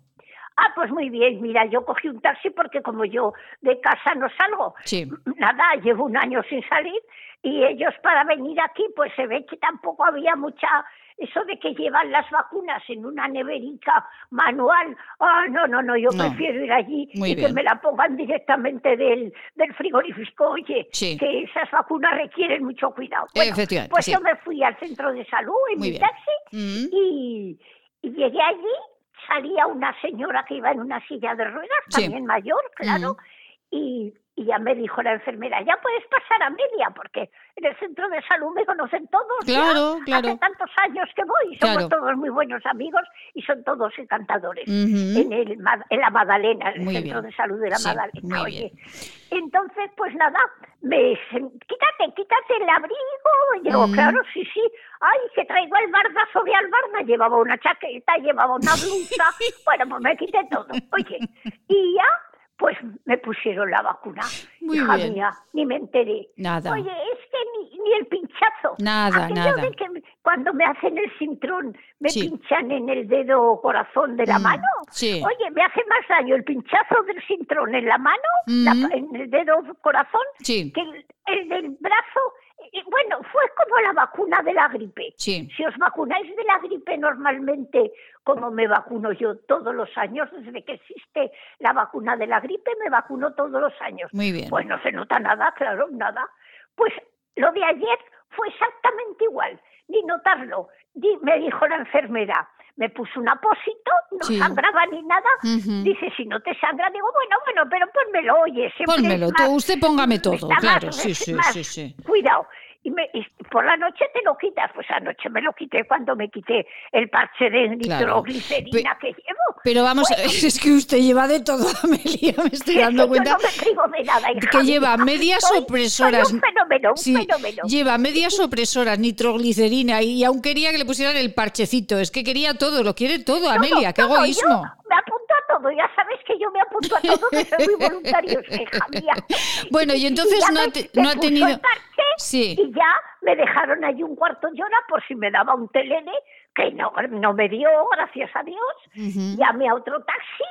Ah, pues muy bien, mira, yo cogí un taxi porque como yo de casa no salgo, Sí. nada, llevo un año sin salir y ellos para venir aquí pues se ve que tampoco había mucha eso de que llevan las vacunas en una neverica manual. Ah, no, no, no, yo No. prefiero ir allí Muy y que me la pongan directamente del, del frigorífico. Oye, Sí. que esas vacunas requieren mucho cuidado. Bueno, pues sí. yo me fui al centro de salud en Muy mi bien. taxi Mm. y, y llegué allí, salía una señora que iba en una silla de ruedas, Sí. también mayor, claro, y, y ya me dijo la enfermera, ya puedes pasar a media, porque en el centro de salud me conocen todos. ya. Claro, claro. Hace tantos años que voy, somos Claro. todos muy buenos amigos y son todos encantadores. En, el, en la Magdalena, en el Muy centro bien. de salud de la Sí, Magdalena. muy Oye, entonces, pues nada, me sen- quítate, quítate el abrigo. Y digo, Mm. claro, sí, sí. Ay, que traigo el barda sobre albarda. Llevaba una chaqueta, llevaba una blusa. (laughs) bueno, pues me quité todo. Oye, y ya, pues me pusieron la vacuna. Muy Hija bien. mía, ni me enteré. Nada. Oye, es que ni, ni el pinchazo. Nada, Aquello nada. de que me- cuando me hacen el cintrón, me Sí. pinchan en el dedo corazón de la Mm, mano. sí. Oye, me hace más daño el pinchazo del cintrón en la mano, Mm. la- en el dedo corazón, Sí. que el, el del brazo. Bueno, fue como la vacuna de la gripe. Sí. Si os vacunáis de la gripe normalmente, como me vacuno yo todos los años, desde que existe la vacuna de la gripe, me vacuno todos los años. Muy bien. Pues no se nota nada, claro, nada. Pues lo de ayer fue exactamente igual, ni notarlo. Di- me dijo la enfermera, me puso un apósito, no Sí. sangraba ni nada. Dice, si no te sangra, digo, bueno, bueno, pero pónmelo, oye, Pónmelo, más- usted póngame todo, claro, más- sí, sí, más sí, sí. Cuidado. Y, me, y por la noche te lo quitas. Pues anoche me lo quité cuando me quité el parche de Claro. nitroglicerina que llevo. Pero vamos, Bueno, (laughs) es que usted lleva de todo, (laughs) Amelia, me estoy es dando cuenta. Yo no me privo de nada, hija que lleva medias Soy- opresoras. Soy un fenómeno, un Sí, fenómeno. lleva medias opresoras, nitroglicerina y aún quería que le pusieran el parchecito. Es que quería todo, lo quiere todo, Amelia, qué egoísmo. Me apunto a todo, ya sabes que yo me apunto a todo, que soy muy voluntario, hija mía. Bueno, y entonces no ha me- te- me no ha puso tenido- el parche Sí. Y ya me dejaron allí un cuarto de hora por si me daba un telene, que no, no me dio, gracias a Dios. Ujú. Llamé a otro taxi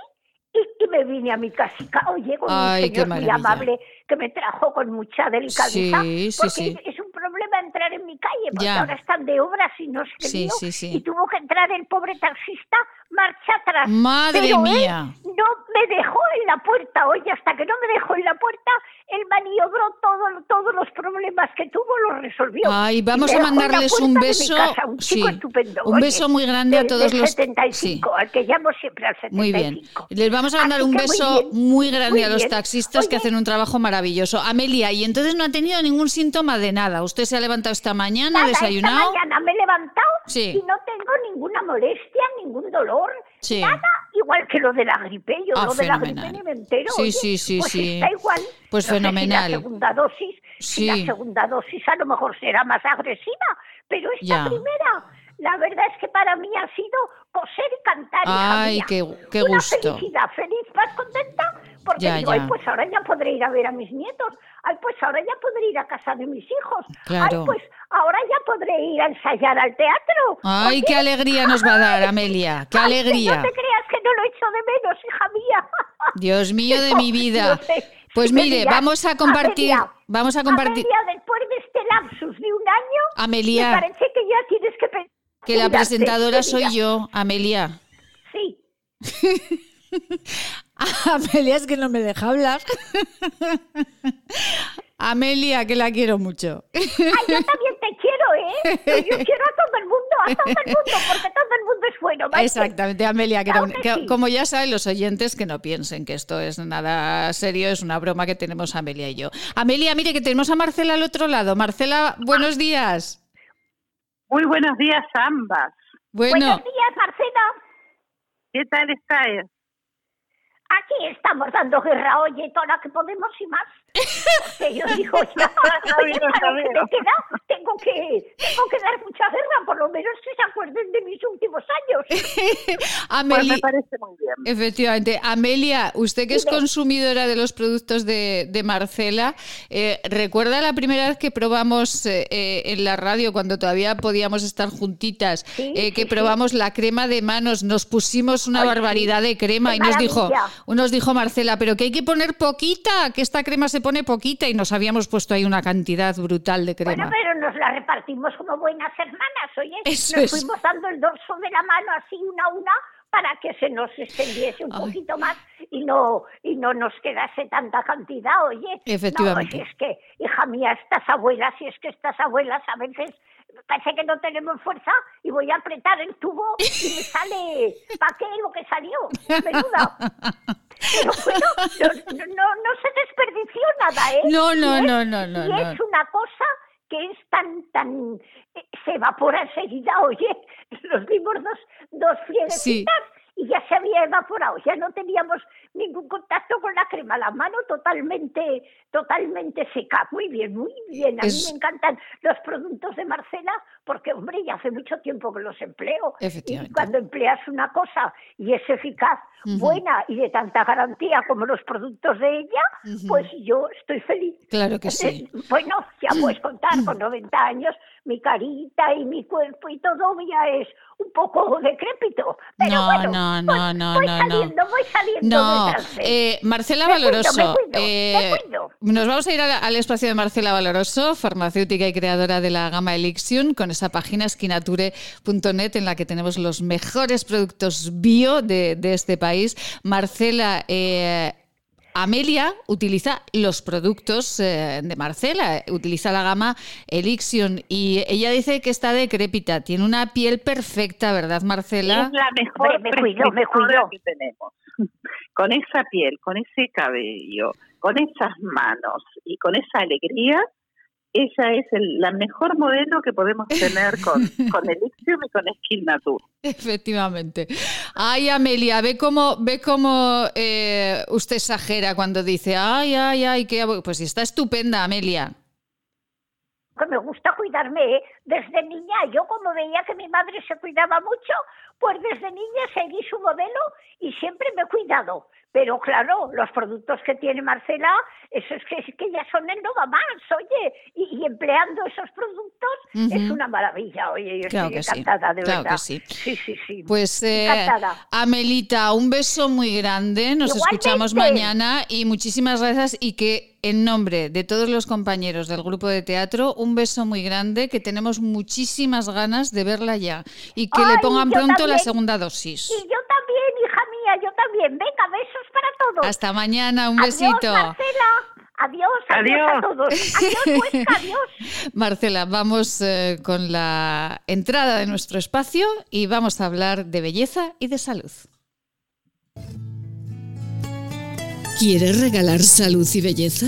y, y me vine a mi casita. Oye, con Ay, un señor muy amable que me trajo con mucha delicadeza. Sí, sí, porque sí. Es, un problema entrar en mi calle, porque Ya. ahora están de obras y no lío, sí, sí. Y tuvo que entrar el pobre taxista marcha atrás. Madre Pero él mía. no me dejó en la puerta. Oye, hasta que no me dejó en la puerta, él maniobró todo, todos los problemas que tuvo, los resolvió. Ay, vamos a mandarles un beso. casa, un chico sí, estupendo. un Oye, beso muy grande a todos del los. 75, al que llamo siempre al 75. Muy bien. Les vamos a mandar Así un muy beso muy grande muy a los taxistas que hacen un trabajo maravilloso. Amelia, y entonces no ha tenido ningún síntoma de nada. Usted se ha levantado esta mañana, Nada, ha desayunado. Esta mañana me he levantado Sí. y no tengo ninguna molestia, ningún dolor, Sí. nada, igual que lo de la gripe. Yo Ah, lo de la fenomenal. gripe ni me entero. Sí, oye, sí, sí, pues sí. está igual. Pues No sé si fenomenal. la segunda dosis, si Sí. la segunda dosis a lo mejor será más agresiva, pero esta Ya. primera, la verdad es que para mí ha sido coser y cantar. hija Ay, mía. qué, qué Una gusto. felicidad, feliz, más contenta, porque Ya, digo, ya. ay, pues ahora ya podré ir a ver a mis nietos, ay, pues ahora ya podré ir a casa de mis hijos, Claro. ay, pues ahora ya podré ir a ensayar al teatro. Ay, qué alegría nos va a dar, Amelia. Qué ay, que alegría. No te creas que no lo echo de menos, hija mía. Dios mío de No, (laughs) mi vida. no sé. Pues mire, vamos a compartir, Amelia, vamos a compartir Amelia, después de este lapsus de un año, Amelia. me parece que ya tienes que pensar. Que la presentadora soy yo, Amelia. Sí. (laughs) Amelia es que no me deja hablar. (laughs) Amelia, que la quiero mucho. Ay, yo también te quiero, ¿eh? Yo (laughs) quiero a todo el mundo, a todo el mundo, porque todo el mundo es bueno. Maite. Exactamente, Amelia, que Claro no- que que- sí. como ya saben los oyentes, que no piensen que esto es nada serio, es una broma que tenemos Amelia y yo. Amelia, mire que tenemos a Marcela al otro lado. Marcela, buenos días. Muy buenos días a ambas. Bueno, Buenos días, Marcela. ¿Qué tal estáis? Aquí estamos dando guerra, oye, toda la que podemos y más. Porque yo digo, ya, que queda, tengo que, tengo que dar mucha guerra, por lo menos que se acuerden de mis últimos años. (laughs) Pues me parece muy bien. efectivamente. Amelia, usted que es consumidora de los productos de, de Marcela, eh, ¿recuerda la primera vez que probamos eh, eh, en la radio, cuando todavía podíamos estar juntitas, Sí, eh, que sí, sí. probamos la crema de manos? Nos pusimos una Ay, barbaridad de crema Qué y nos dijo, nos dijo Marcela, pero que hay que poner poquita, que esta crema se pone poquita y nos habíamos puesto ahí una cantidad brutal de crema. Bueno, pero nos la repartimos como buenas hermanas, oye. Eso nos es. fuimos dando el dorso de la mano así una a una para que se nos extendiese un Ay. poquito más y no y no nos quedase tanta cantidad, oye. Efectivamente. No, es que, hija mía, estas abuelas, si es que estas abuelas a veces parece que no tenemos fuerza y voy a apretar el tubo y me sale ¿para qué lo que salió? Menuda. (laughs) Pero bueno, no, no, no, se desperdició nada, ¿eh? No, no, es- no, no, no, Y es una cosa que es tan, tan, eh, se evapora enseguida, oye, nos dimos dos, dos y ya se había evaporado, ya no teníamos ningún contacto con la crema, la mano totalmente, totalmente seca, muy bien, muy bien, a Es- mí me encantan los productos de Marcela porque, hombre, ya hace mucho tiempo que los empleo, y cuando empleas una cosa y es eficaz, buena y de tanta garantía como los productos de ella, pues yo estoy feliz. Claro que sí. (laughs) Bueno, ya (clears throat) puedes contar, con 90 años, mi carita y mi cuerpo y todo ya es un poco decrépito. Pero No, bueno, no, voy- no, no, voy no, no. saliendo, voy saliendo No, eh, Marcela Me cuido, Valoroso. me cuido, eh, me cuido. nos vamos a ir al, al espacio de Marcela Valoroso, farmacéutica y creadora de la gama Elixion, con esa página esquinature.net en la que tenemos los mejores productos bio de, de este país. Marcela, eh, Amelia utiliza los productos eh, de Marcela, utiliza la gama Elixion y ella dice que está decrépita, tiene una piel perfecta, ¿verdad, Marcela? Es la mejor me cuido, me cuido. que tenemos. (laughs) Con esa piel, con ese cabello, con esas manos y con esa alegría, ella es el- la mejor modelo que podemos tener con, (laughs) con Elixium y con Skin Nature. Efectivamente. Ay, Amelia, ve cómo, ve cómo eh, usted exagera cuando dice, ay, ay, ay, que pues está estupenda, Amelia. me gusta cuidarme ¿eh? Desde niña. Yo como veía que mi madre se cuidaba mucho, pues desde niña seguí su modelo y siempre me he cuidado. Pero claro, los productos que tiene Marcela, eso es que, es que ya son el no va más, oye, y, y empleando esos productos es una maravilla, oye, yo Claro estoy que sí, encantada, de claro verdad. que sí. Sí, sí, sí. Pues eh, Encantada. Amelita, un beso muy grande. Nos Igualmente. escuchamos mañana y muchísimas gracias y que en nombre de todos los compañeros del grupo de teatro, un beso muy grande, que tenemos muchísimas ganas de verla ya y que le pongan pronto la segunda dosis. Y yo también, hija mía, yo también. Venga, besos para todos. Hasta mañana, un Adiós, besito. Marcela. Adiós, adiós, a Adiós. todos. Adiós, Huesca, adiós. (laughs) Marcela, vamos eh, con la entrada de nuestro espacio y vamos a hablar de belleza y de salud. ¿Quieres regalar salud y belleza?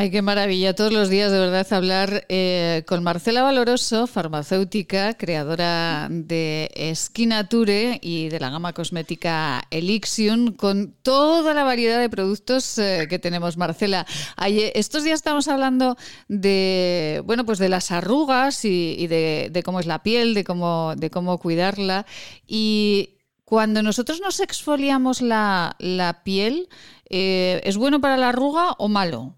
Ay, qué maravilla. Todos los días, de verdad, hablar eh, con Marcela Valoroso, farmacéutica, creadora de Skinature y de la gama cosmética Elixium, con toda la variedad de productos eh, que tenemos, Marcela. Estos días estamos hablando de, bueno, pues de las arrugas y, de cómo es la piel, de cómo, de cómo cuidarla. Y cuando nosotros nos exfoliamos la, la piel, eh, ¿es bueno para la arruga o malo?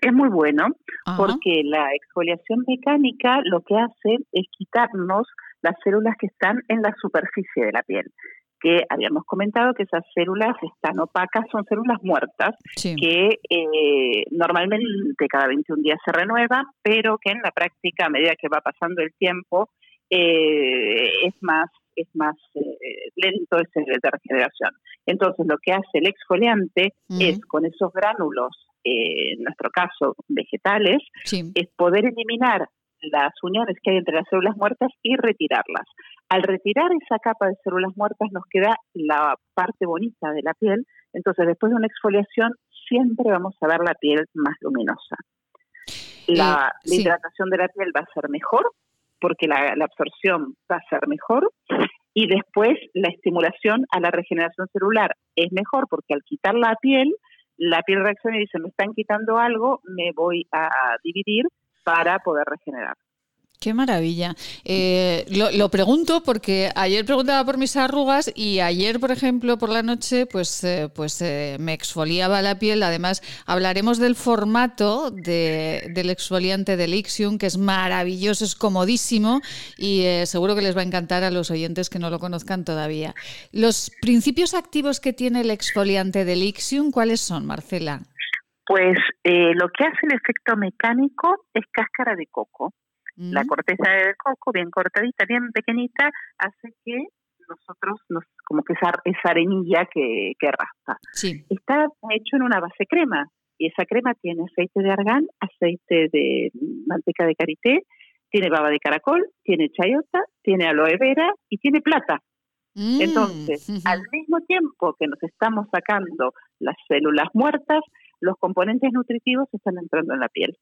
Es muy bueno Ajá. porque la exfoliación mecánica lo que hace es quitarnos las células que están en la superficie de la piel que habíamos comentado que esas células están opacas, son células muertas, Sí. que eh, normalmente cada 21 días se renuevan, pero que en la práctica, a medida que va pasando el tiempo, eh, es más es más eh, lento ese de regeneración. Entonces, lo que hace el exfoliante es con esos gránulos, eh, en nuestro caso vegetales, Sí. es poder eliminar las uniones que hay entre las células muertas y retirarlas. Al retirar esa capa de células muertas nos queda la parte bonita de la piel, entonces después de una exfoliación siempre vamos a ver la piel más luminosa. La, Eh, la hidratación de la piel va a ser mejor porque la, la absorción va a ser mejor y después la estimulación a la regeneración celular es mejor porque al quitar la piel, la piel reacciona y dice, me están quitando algo, me voy a dividir para poder regenerar. Qué maravilla. Eh, lo, pregunto porque ayer preguntaba por mis arrugas y ayer, por ejemplo, por la noche, pues, eh, pues eh, me exfoliaba la piel. Además, hablaremos del formato de- del exfoliante de Lixium, que es maravilloso, es comodísimo y eh, seguro que les va a encantar a los oyentes que no lo conozcan todavía. Los principios activos que tiene el exfoliante de Lixium, ¿cuáles son, Marcela? Pues eh, lo que hace el efecto mecánico es cáscara de coco. La corteza de coco, bien cortadita, bien pequeñita, hace que nosotros, nos, como que esa, esa arenilla que, que raspa. Sí. Está hecho en una base crema y esa crema tiene aceite de argán, aceite de manteca de karité, tiene baba de caracol, tiene chayota, tiene aloe vera y tiene plata. Mm, Entonces, al mismo tiempo que nos estamos sacando las células muertas, los componentes nutritivos están entrando en la piel.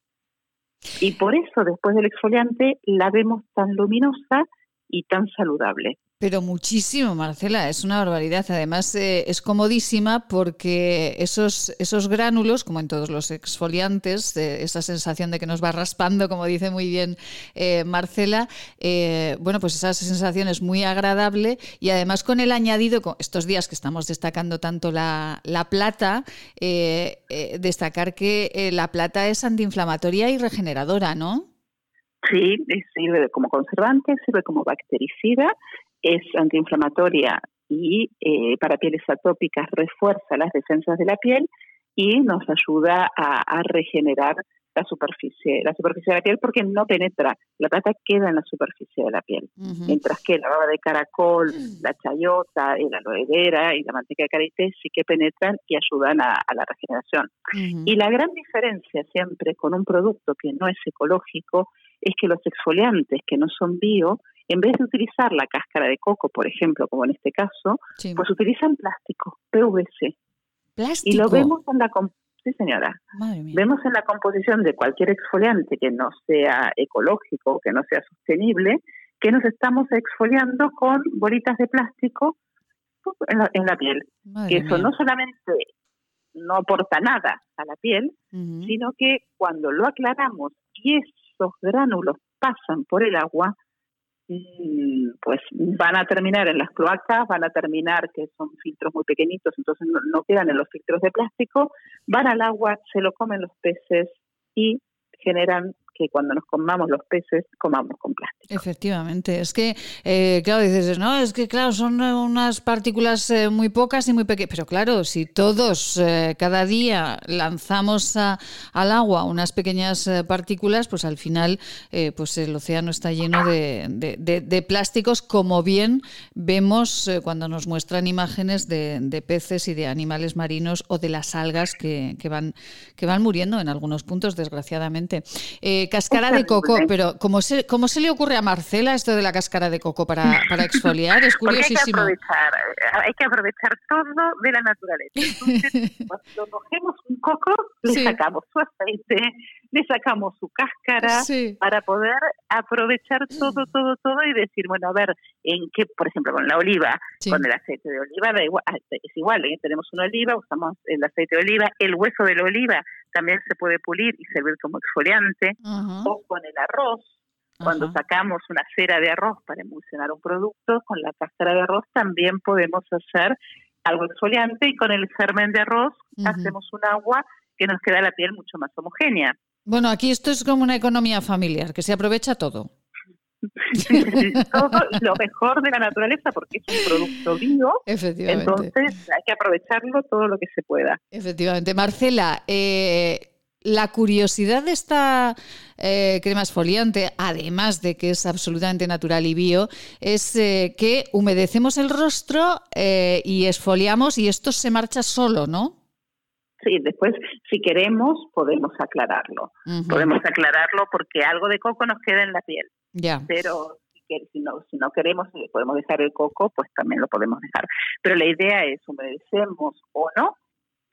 Y por eso, después del exfoliante, la vemos tan luminosa y tan saludable. Pero muchísimo, Marcela, es una barbaridad. Además, eh, es comodísima porque esos, esos gránulos, como en todos los exfoliantes, eh, esa sensación de que nos va raspando, como dice muy bien eh, Marcela, eh, bueno, pues esa sensación es muy agradable y además con el añadido, con estos días que estamos destacando tanto la, la plata, eh, destacar que la plata es antiinflamatoria y regeneradora, ¿no? Sí, sirve como conservante, sirve como bactericida, es antiinflamatoria y eh, para pieles atópicas refuerza las defensas de la piel y nos ayuda a, a regenerar la superficie, la superficie de la piel porque no penetra, la plata queda en la superficie de la piel, mientras que la baba de caracol, la chayota, la aloe vera y la manteca de karité sí que penetran y ayudan a, la regeneración. Y la gran diferencia siempre con un producto que no es ecológico es que los exfoliantes que no son bio, en vez de utilizar la cáscara de coco, por ejemplo, como en este caso, pues utilizan plástico, PVC. ¿Plástico? Y lo vemos en la Sí, señora. Madre mía. Vemos en la composición de cualquier exfoliante que no sea ecológico, que no sea sostenible, que nos estamos exfoliando con bolitas de plástico en la, en la piel. Madre que eso mía. no solamente no aporta nada a la piel, sino que cuando lo aclaramos y esos gránulos pasan por el agua, pues van a terminar en las cloacas, van a terminar que son filtros muy pequeñitos, entonces no, no quedan en los filtros de plástico, van al agua, se lo comen los peces y generan que cuando nos comamos los peces, comamos con plástico. Efectivamente, es que, eh, claro, dices, no, es que, claro, son eh, unas partículas eh, muy pocas y muy pequeñas, pero claro, si todos eh, cada día lanzamos a- al agua unas pequeñas partículas, pues al final, pues el océano está lleno de, de- plásticos, como bien vemos cuando nos muestran imágenes de, peces y de animales marinos o de las algas que, que van, que van muriendo en algunos puntos, desgraciadamente. Cáscara de coco, pero ¿cómo se, ¿cómo se le ocurre a Marcela esto de la cáscara de coco para, para exfoliar? Es Porque hay que curiosísimo. aprovechar, eh, hay que aprovechar todo de la naturaleza. Entonces, (laughs) cuando cogemos un coco, le Sí. sacamos su aceite, le sacamos su cáscara Sí. para poder aprovechar todo, todo, todo y decir, bueno, a ver, en qué, por ejemplo, con la oliva, Sí. con el aceite de oliva, da igual, ah, es igual, ¿eh? tenemos una oliva, usamos el aceite de oliva, el hueso de la oliva también se puede pulir y servir como exfoliante, o con el arroz, cuando sacamos una cera de arroz para emulsionar un producto, con la cáscara de arroz también podemos hacer algo exfoliante y con el germen de arroz hacemos un agua que nos queda la piel mucho más homogénea. Bueno, aquí esto es como una economía familiar, que se aprovecha todo. (laughs) Todo lo mejor de la naturaleza porque es un producto vivo, Efectivamente. entonces hay que aprovecharlo todo lo que se pueda. Efectivamente. Marcela, eh, la curiosidad de esta eh, crema exfoliante, además de que es absolutamente natural y bio, es eh, que humedecemos el rostro y esfoliamos y esto se marcha solo, ¿no? Sí, después, si queremos, podemos aclararlo. Podemos aclararlo porque algo de coco nos queda en la piel. Ya. pero si, no, si no queremos podemos dejar el coco, pues también lo podemos dejar. Pero la idea es humedecemos o no.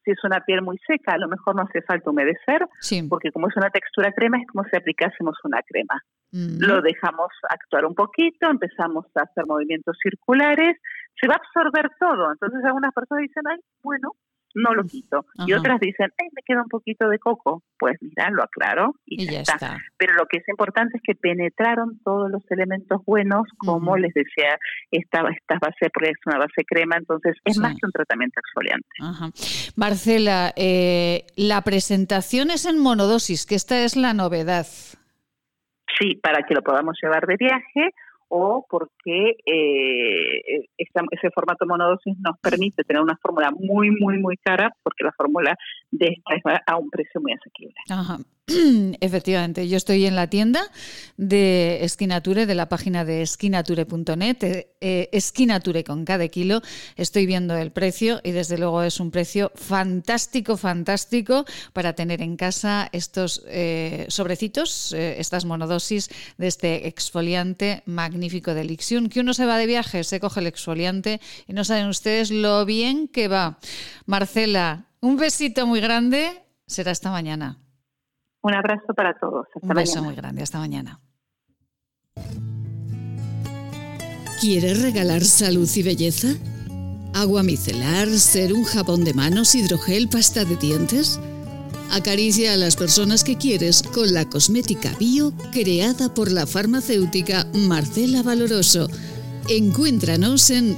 Si es una piel muy seca, a lo mejor no hace falta humedecer, Sí. porque como es una textura crema, es como si aplicásemos una crema. Mm. Lo dejamos actuar un poquito, empezamos a hacer movimientos circulares, se va a absorber todo. Entonces algunas personas dicen, ay, bueno, no lo quito. Y otras dicen, ay, me queda un poquito de coco. Pues mira, lo aclaro y, Y ya ya está. está. Pero lo que es importante es que penetraron todos los elementos buenos, como les decía, esta, esta base, porque es una base crema, entonces es Sí. más que un tratamiento exfoliante. Ajá. Marcela, eh, la presentación es en monodosis, que esta es la novedad. Sí, para que lo podamos llevar de viaje o porque eh, ese formato monodosis nos permite tener una fórmula muy, muy, muy cara, porque la fórmula de esta es a un precio muy asequible. Ajá. (clears throat) Efectivamente, yo estoy en la tienda de Esquinature, de la página de esquinature.net, eh, eh, Esquinature con cada kilo. Estoy viendo el precio y desde luego es un precio fantástico, fantástico para tener en casa estos eh, sobrecitos, eh, estas monodosis de este exfoliante magnífico de Lixion, que uno se va de viaje, se coge el exfoliante y no saben ustedes lo bien que va. Marcela, un besito muy grande, será esta mañana. Un abrazo para todos. Hasta Un beso mañana. muy grande. Hasta mañana. ¿Quieres regalar salud y belleza? ¿Agua micelar, ser un jabón de manos, hidrogel, pasta de dientes? Acaricia a las personas que quieres con la cosmética bio creada por la farmacéutica Marcela Valoroso. Encuéntranos en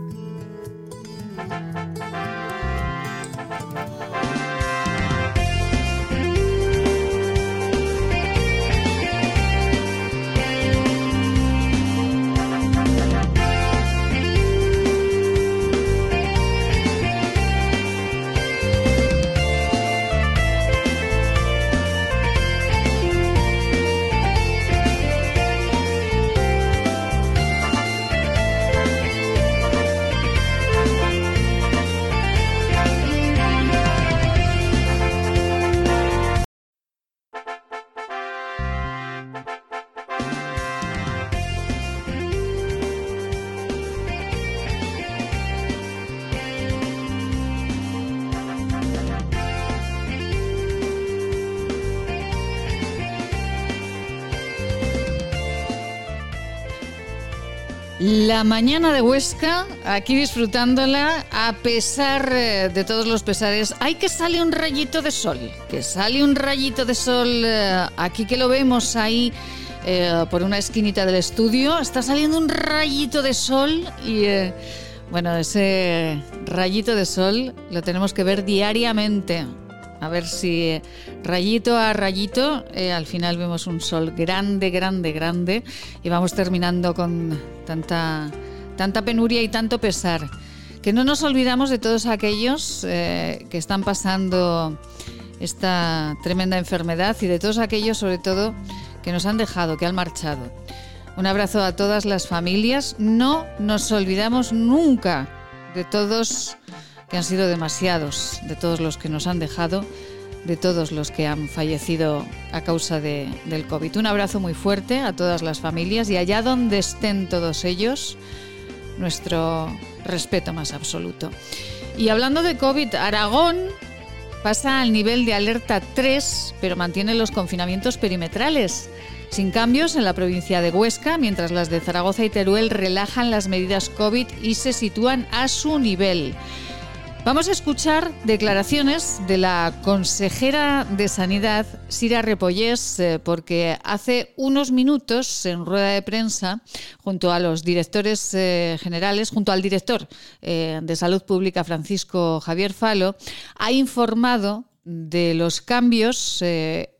La mañana de Huesca, aquí disfrutándola, a pesar eh, de todos los pesares, hay que sale un rayito de sol, que sale un rayito de sol, eh, aquí que lo vemos ahí eh, por una esquinita del estudio, está saliendo un rayito de sol y bueno, ese rayito de sol lo tenemos que ver diariamente. A ver si rayito a rayito al final vemos un sol grande, grande, grande y vamos terminando con tanta, tanta penuria y tanto pesar. Que no nos olvidamos de todos aquellos eh, que están pasando esta tremenda enfermedad y de todos aquellos, sobre todo, que nos han dejado, que han marchado. Un abrazo a todas las familias. No nos olvidamos nunca de todos que han sido demasiados, de todos los que nos han dejado de todos los que han fallecido a causa de, del COVID. Un abrazo muy fuerte a todas las familias y allá donde estén todos ellos, nuestro respeto más absoluto. Y hablando de COVID, Aragón pasa al nivel de alerta 3, pero mantiene los confinamientos perimetrales. Sin cambios en la provincia de Huesca, mientras las de Zaragoza y Teruel relajan las medidas COVID y se sitúan a su nivel. Vamos a escuchar declaraciones de la consejera de Sanidad, Sira Repollés, eh, porque hace unos minutos en rueda de prensa, junto a los directores eh, generales, junto al director eh, de Salud Pública, Francisco Javier Falo, ha informado de los cambios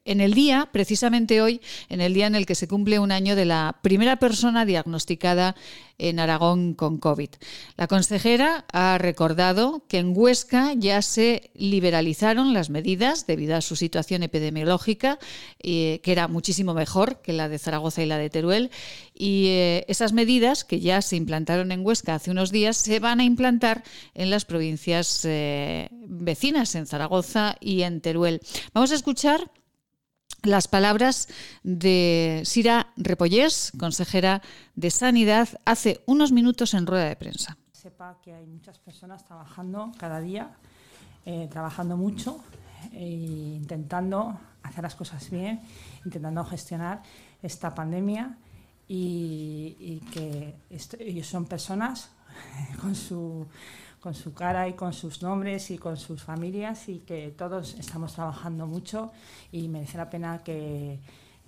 en el día, precisamente hoy, en el día en el que se cumple un año de la primera persona diagnosticada en Aragón con COVID. La consejera ha recordado que en Huesca ya se liberalizaron las medidas debido a su situación epidemiológica, eh, que era muchísimo mejor que la de Zaragoza y la de Teruel, y eh, esas medidas que ya se implantaron en Huesca hace unos días se van a implantar en las provincias eh, vecinas, en Zaragoza y en Teruel. Vamos a escuchar las palabras de Sira Repollés, consejera de Sanidad, hace unos minutos en rueda de prensa. Sepa que hay muchas personas trabajando cada día, eh, trabajando mucho e intentando hacer las cosas bien, intentando gestionar esta pandemia y, que ellos son personas (laughs) con su con su cara y con sus nombres y con sus familias y que todos estamos trabajando mucho y merece la pena que,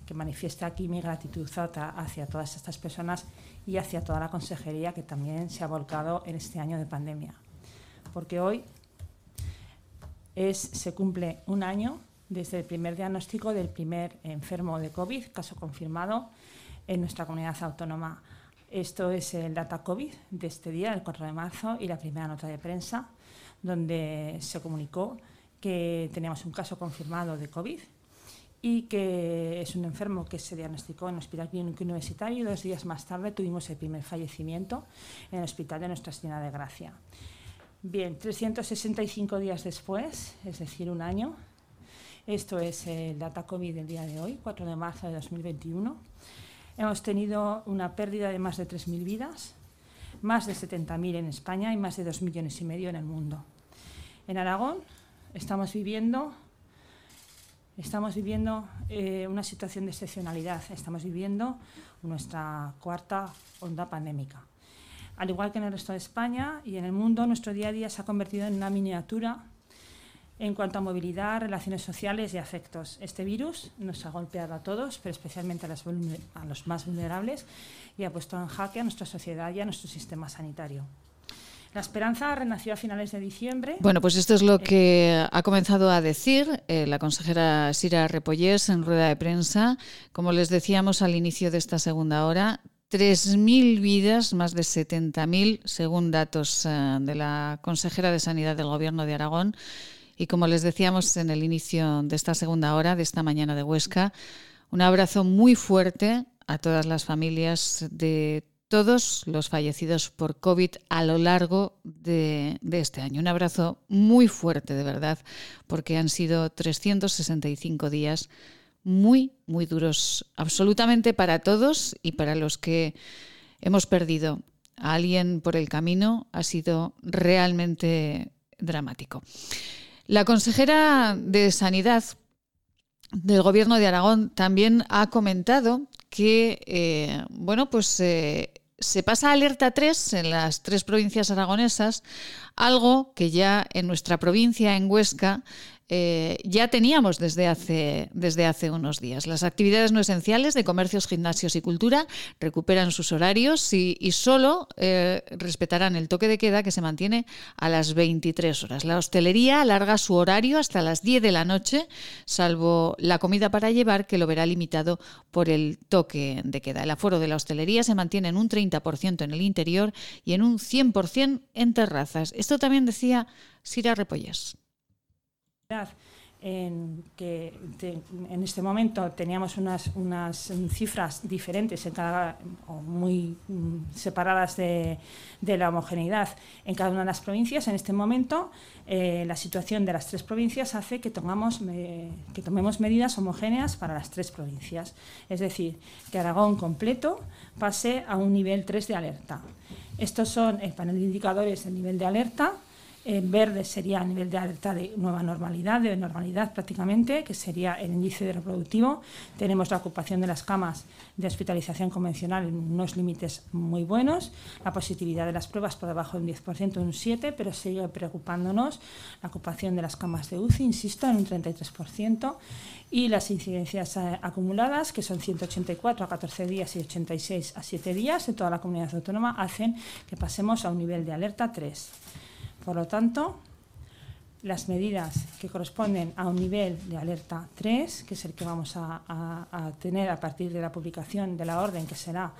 que manifieste aquí mi gratitud hacia todas estas personas y hacia toda la consejería que también se ha volcado en este año de pandemia. Porque hoy es, se cumple un año desde el primer diagnóstico del primer enfermo de COVID, caso confirmado en nuestra comunidad autónoma. Esto es el data COVID de este día, el 4 de marzo, y la primera nota de prensa, donde se comunicó que teníamos un caso confirmado de COVID y que es un enfermo que se diagnosticó en el Hospital Clínico Universitario y dos días más tarde tuvimos el primer fallecimiento en el Hospital de Nuestra Señora de Gracia. Bien, 365 días después, es decir, un año, esto es el data COVID del día de hoy, 4 de marzo de 2021. Hemos tenido una pérdida de más de 3.000 vidas, más de 70.000 en España y más de 2 millones y medio en el mundo. En Aragón estamos viviendo, estamos viviendo eh, una situación de excepcionalidad, estamos viviendo nuestra cuarta onda pandémica. Al igual que en el resto de España y en el mundo, nuestro día a día se ha convertido en una miniatura en cuanto a movilidad, relaciones sociales y afectos. Este virus nos ha golpeado a todos, pero especialmente a los, más vulnerables, y ha puesto en jaque a nuestra sociedad y a nuestro sistema sanitario. La esperanza renació a finales de diciembre. Bueno, pues esto es lo que ha comenzado a decir eh, la consejera Sira Repollés en rueda de prensa. Como les decíamos al inicio de esta segunda hora, 3.000 vidas, más de 70.000, según datos eh, de la consejera de Sanidad del Gobierno de Aragón. Y como les decíamos en el inicio de esta segunda hora, de esta mañana de Huesca, un abrazo muy fuerte a todas las familias de todos los fallecidos por COVID a lo largo de, este año. Un abrazo muy fuerte, de verdad, porque han sido 365 días muy, muy duros, absolutamente para todos y para los que hemos perdido a alguien por el camino, ha sido realmente dramático. La consejera de Sanidad del Gobierno de Aragón también ha comentado que, eh, bueno, pues eh, se pasa alerta 3 en las tres provincias aragonesas, algo que ya en nuestra provincia, en Huesca, eh, ya teníamos desde hace, desde hace unos días. Las actividades no esenciales de comercios, gimnasios y cultura recuperan sus horarios y, solo eh, respetarán el toque de queda que se mantiene a las 23 horas. La hostelería alarga su horario hasta las 10 de la noche, salvo la comida para llevar que lo verá limitado por el toque de queda. El aforo de la hostelería se mantiene en un 30% en el interior y en un 100% en terrazas. Esto también decía Sira Repollés en que en este momento teníamos unas, unas cifras diferentes en cada, o muy mm, separadas de, de, la homogeneidad en cada una de las provincias. En este momento eh, la situación de las tres provincias hace que, tomamos, que tomemos medidas homogéneas para las tres provincias. Es decir, que Aragón completo pase a un nivel 3 de alerta. Estos son el panel de indicadores del nivel de alerta en verde sería a nivel de alerta de nueva normalidad, de normalidad prácticamente, que sería el índice de reproductivo. Tenemos la ocupación de las camas de hospitalización convencional en unos límites muy buenos, la positividad de las pruebas por debajo de un 10%, un 7%, pero sigue preocupándonos la ocupación de las camas de UCI, insisto, en un 33%, y las incidencias eh, acumuladas, que son 184 a 14 días y 86 a 7 días de toda la comunidad autónoma, hacen que pasemos a un nivel de alerta 3. Por lo tanto, las medidas que corresponden a un nivel de alerta 3, que es el que vamos a, tener a partir de la publicación de la orden, que será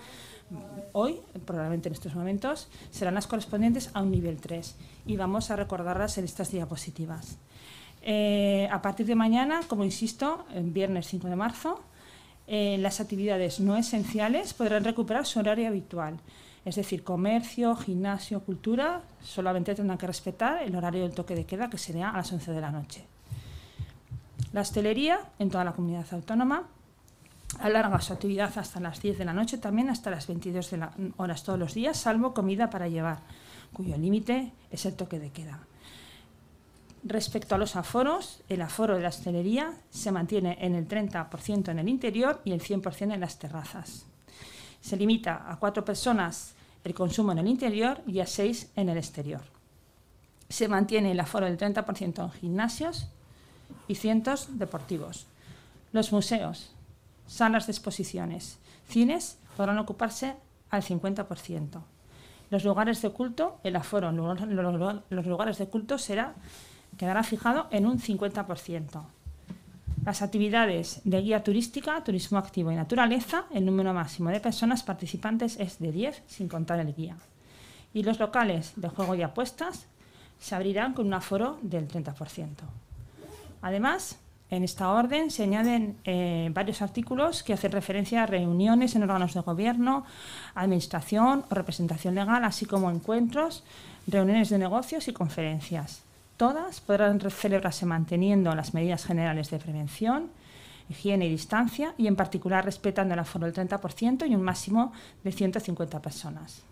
hoy, probablemente en estos momentos, serán las correspondientes a un nivel 3 y vamos a recordarlas en estas diapositivas. Eh, a partir de mañana, como insisto, el viernes 5 de marzo, eh, las actividades no esenciales podrán recuperar su horario habitual. Es decir, comercio, gimnasio, cultura, solamente tendrán que respetar el horario del toque de queda, que sería a las 11 de la noche. La hostelería, en toda la comunidad autónoma, alarga su actividad hasta las 10 de la noche, también hasta las 22 de horas todos los días, salvo comida para llevar, cuyo límite es el toque de queda. Respecto a los aforos, el aforo de la hostelería se mantiene en el 30% en el interior y el 100% en las terrazas. Se limita a cuatro personas el consumo en el interior y a seis en el exterior. Se mantiene el aforo del 30% en gimnasios y cientos deportivos. Los museos, salas de exposiciones, cines podrán ocuparse al 50%. Los lugares de culto, el aforo en los lugares de culto será, quedará fijado en un 50%. Las actividades de guía turística, turismo activo y naturaleza, el número máximo de personas participantes es de 10 sin contar el guía. Y los locales de juego y apuestas se abrirán con un aforo del 30%. Además, en esta orden se añaden eh, varios artículos que hacen referencia a reuniones en órganos de gobierno, administración o representación legal, así como encuentros, reuniones de negocios y conferencias. Todas podrán celebrarse manteniendo las medidas generales de prevención, higiene y distancia y en particular respetando el aforo del 30% y un máximo de 150 personas.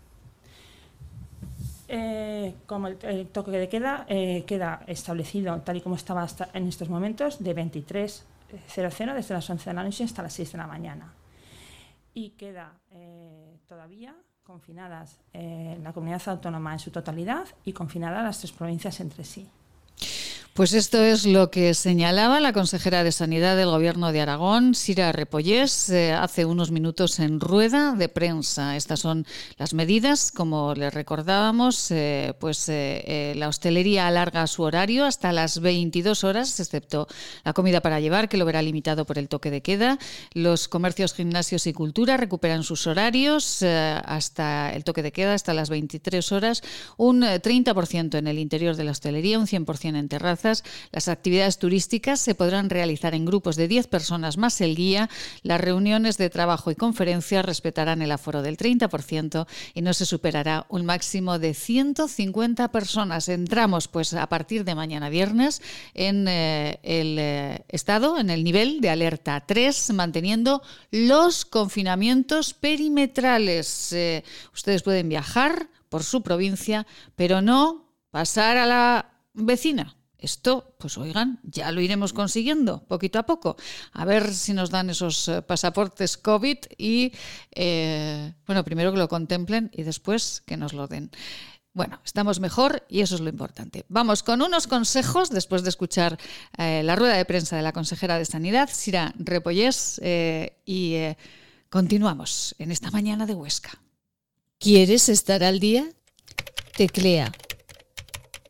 Eh, como el, toque de queda eh, queda establecido tal y como estaba hasta en estos momentos de 23.00 desde las 11 de la noche hasta las 6 de la mañana. Y queda eh, todavía confinadas eh, la comunidad autónoma en su totalidad y confinadas las tres provincias entre sí. Pues esto es lo que señalaba la consejera de Sanidad del Gobierno de Aragón, Sira Repollés, eh, hace unos minutos en rueda de prensa. Estas son las medidas, como les recordábamos, eh, pues eh, la hostelería alarga su horario hasta las 22 horas, excepto la comida para llevar, que lo verá limitado por el toque de queda. Los comercios, gimnasios y cultura recuperan sus horarios hasta el toque de queda, hasta las 23 horas, un 30% en el interior de la hostelería, un 100% en las actividades turísticas se podrán realizar en grupos de 10 personas más el guía. Las reuniones de trabajo y conferencias respetarán el aforo del 30% y no se superará un máximo de 150 personas. Entramos pues a partir de mañana viernes en eh, el eh, estado, en el nivel de alerta 3, manteniendo los confinamientos perimetrales. Eh, ustedes pueden viajar por su provincia, pero no pasar a la vecina. Esto, pues oigan, ya lo iremos consiguiendo poquito a poco. A ver si nos dan esos eh, pasaportes COVID y, eh, bueno, primero que lo contemplen y después que nos lo den. Bueno, estamos mejor y eso es lo importante. Vamos con unos consejos después de escuchar eh, la rueda de prensa de la consejera de Sanidad, Sira Repollés, y continuamos en esta mañana de Huesca. ¿Quieres estar al día? Teclea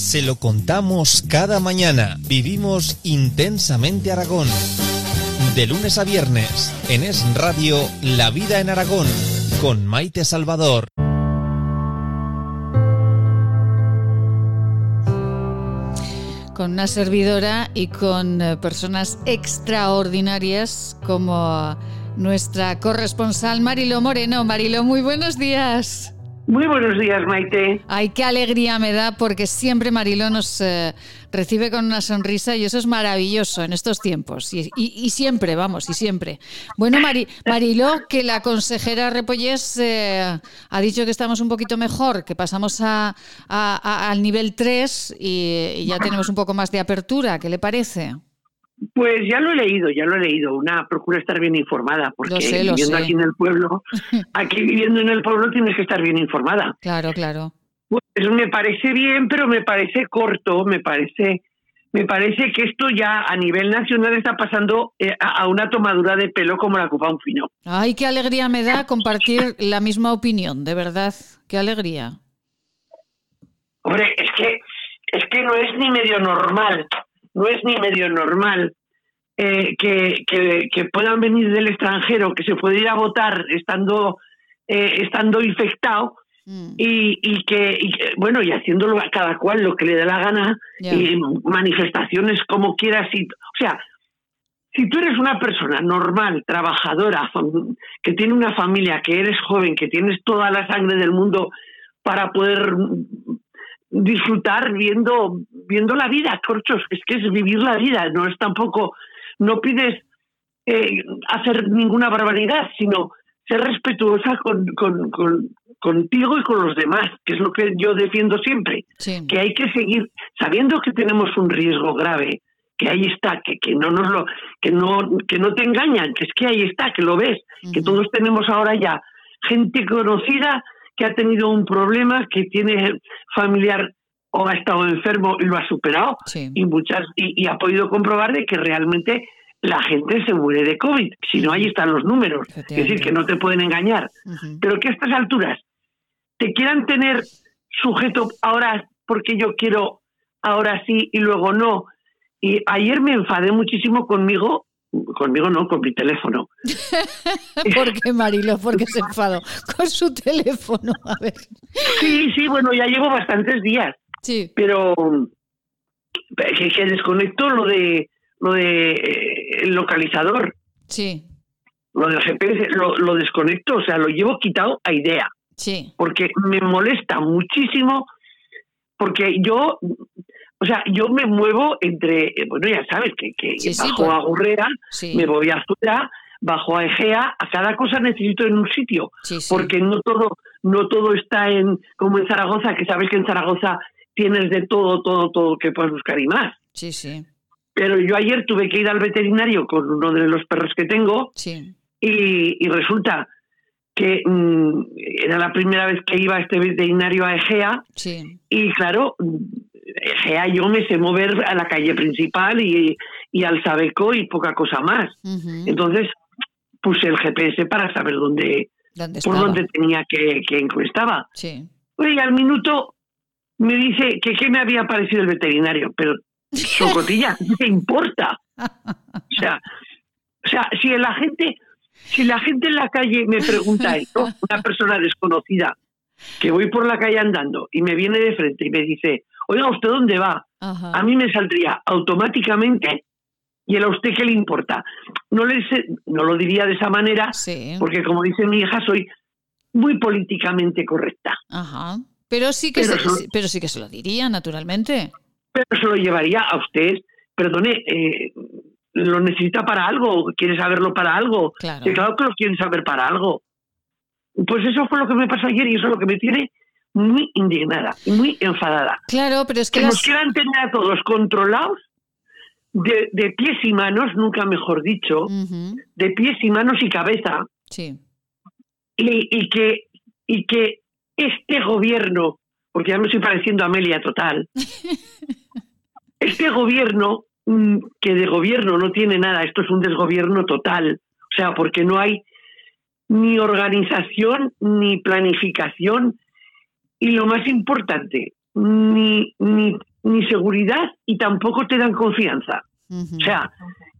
Se lo contamos cada mañana. Vivimos intensamente Aragón. De lunes a viernes, en Es Radio, La Vida en Aragón, con Maite Salvador. Con una servidora y con eh, personas extraordinarias como nuestra corresponsal Marilo Moreno. Marilo, muy buenos días. Muy buenos días, Maite. Ay, qué alegría me da porque siempre Marilo nos eh, recibe con una sonrisa y eso es maravilloso en estos tiempos. Y, y- siempre, vamos, y siempre. Bueno, Mari, Marilo, que la consejera Repollés eh, ha dicho que estamos un poquito mejor, que pasamos a- al nivel 3 y, y ya tenemos un poco más de apertura. ¿Qué le parece? Pues ya lo he leído, ya lo he leído. Una procura estar bien informada, porque Lo sé, lo viviendo sé. aquí en el pueblo, (laughs) aquí viviendo en el pueblo tienes que estar bien informada. Claro, claro. Pues me parece bien, pero me parece corto, me parece, me parece que esto ya a nivel nacional está pasando eh, a una tomadura de pelo como la copa un fino. Ay, qué alegría me da compartir la misma opinión, de verdad. Qué alegría. Hombre, es que, es que no es ni medio normal, no es ni medio normal eh, que, que, que puedan venir del extranjero, que se puede ir a votar estando, eh, estando infectado y, y, que, y que, bueno, y haciéndolo a cada cual lo que le dé la gana y manifestaciones como quieras. Y, o sea, si tú eres una persona normal, trabajadora, que tiene una familia, que eres joven, que tienes toda la sangre del mundo para poder mm, disfrutar viendo viendo la vida, corchos, es que es vivir la vida, no es tampoco, no pides eh, hacer ninguna barbaridad, sino ser respetuosa con, con- con- contigo y con los demás, que es lo que yo defiendo siempre, que hay que seguir sabiendo que tenemos un riesgo grave, que ahí está, que, que no nos lo, que no, que no te engañan, que es que ahí está, que lo ves, que todos tenemos ahora ya gente conocida que ha tenido un problema, que tiene familiar o ha estado enfermo y lo ha superado, y muchas, y, y ha podido comprobar de que realmente la gente se muere de COVID. Si no, ahí están los números. Es decir, que no te pueden engañar. Pero que a estas alturas te quieran tener sujeto ahora porque yo quiero ahora sí y luego no. Y ayer me enfadé muchísimo conmigo, conmigo no, con mi teléfono. (laughs) ¿Por qué, Marilo? ¿Por qué se enfadó? Con su teléfono, a ver. Sí, sí, bueno, ya llevo bastantes días. Sí. Pero que, que desconecto lo de lo de eh, el localizador, Sí, lo del GPS, lo, lo desconecto, o sea, lo llevo quitado a idea. sí. porque me molesta muchísimo, porque yo, o sea, yo me muevo entre, eh, bueno, ya sabes, que, que Sí, sí, bajo pues. a Gurrera, Sí. me voy a Zuera, bajo a Egea, a cada cosa necesito en un sitio, porque no todo, no todo está en como en Zaragoza, que sabes que en Zaragoza tienes de todo, todo, todo que puedes buscar y más. Sí, sí. Pero yo ayer tuve que ir al veterinario con uno de los perros que tengo Sí. y, y resulta que mm, era la primera vez que iba a este veterinario a Egea Sí. y claro, Egea yo me sé mover a la calle principal y, y al Sabeco y poca cosa más. Entonces puse el GPS para saber dónde, ¿Dónde por dónde tenía que, que estaba. Sí. Y al minuto me dice que qué me había parecido el veterinario, pero (laughs) Socotilla, ¿qué te importa? O sea, o sea, si la gente, si la gente en la calle me pregunta esto, una persona desconocida, que voy por la calle andando y me viene de frente y me dice, oiga, ¿usted dónde va? Ajá. A mí me saldría automáticamente y él a usted qué le importa. No, le sé- no lo diría de esa manera, porque como dice mi hija, soy muy políticamente correcta. Ajá. Pero sí que Pero se, sí, pero sí que se lo diría, naturalmente. pero se lo llevaría a usted, perdone, eh, lo necesita para algo, quiere saberlo para algo. Claro. Claro que lo quieren saber para algo. Pues eso fue lo que me pasó ayer y eso es lo que me tiene muy indignada y muy enfadada. Claro, pero es que Que nos quieran tener a todos controlados de, de pies y manos, nunca mejor dicho, de pies y manos y cabeza, Sí. y, y que y que este gobierno, porque ya me estoy pareciendo a Amelia total, (laughs) este gobierno mm, que de gobierno no tiene nada, esto es un desgobierno total, o sea, porque no hay ni organización ni planificación y lo más importante, ni, ni, ni seguridad y tampoco te dan confianza. O sea,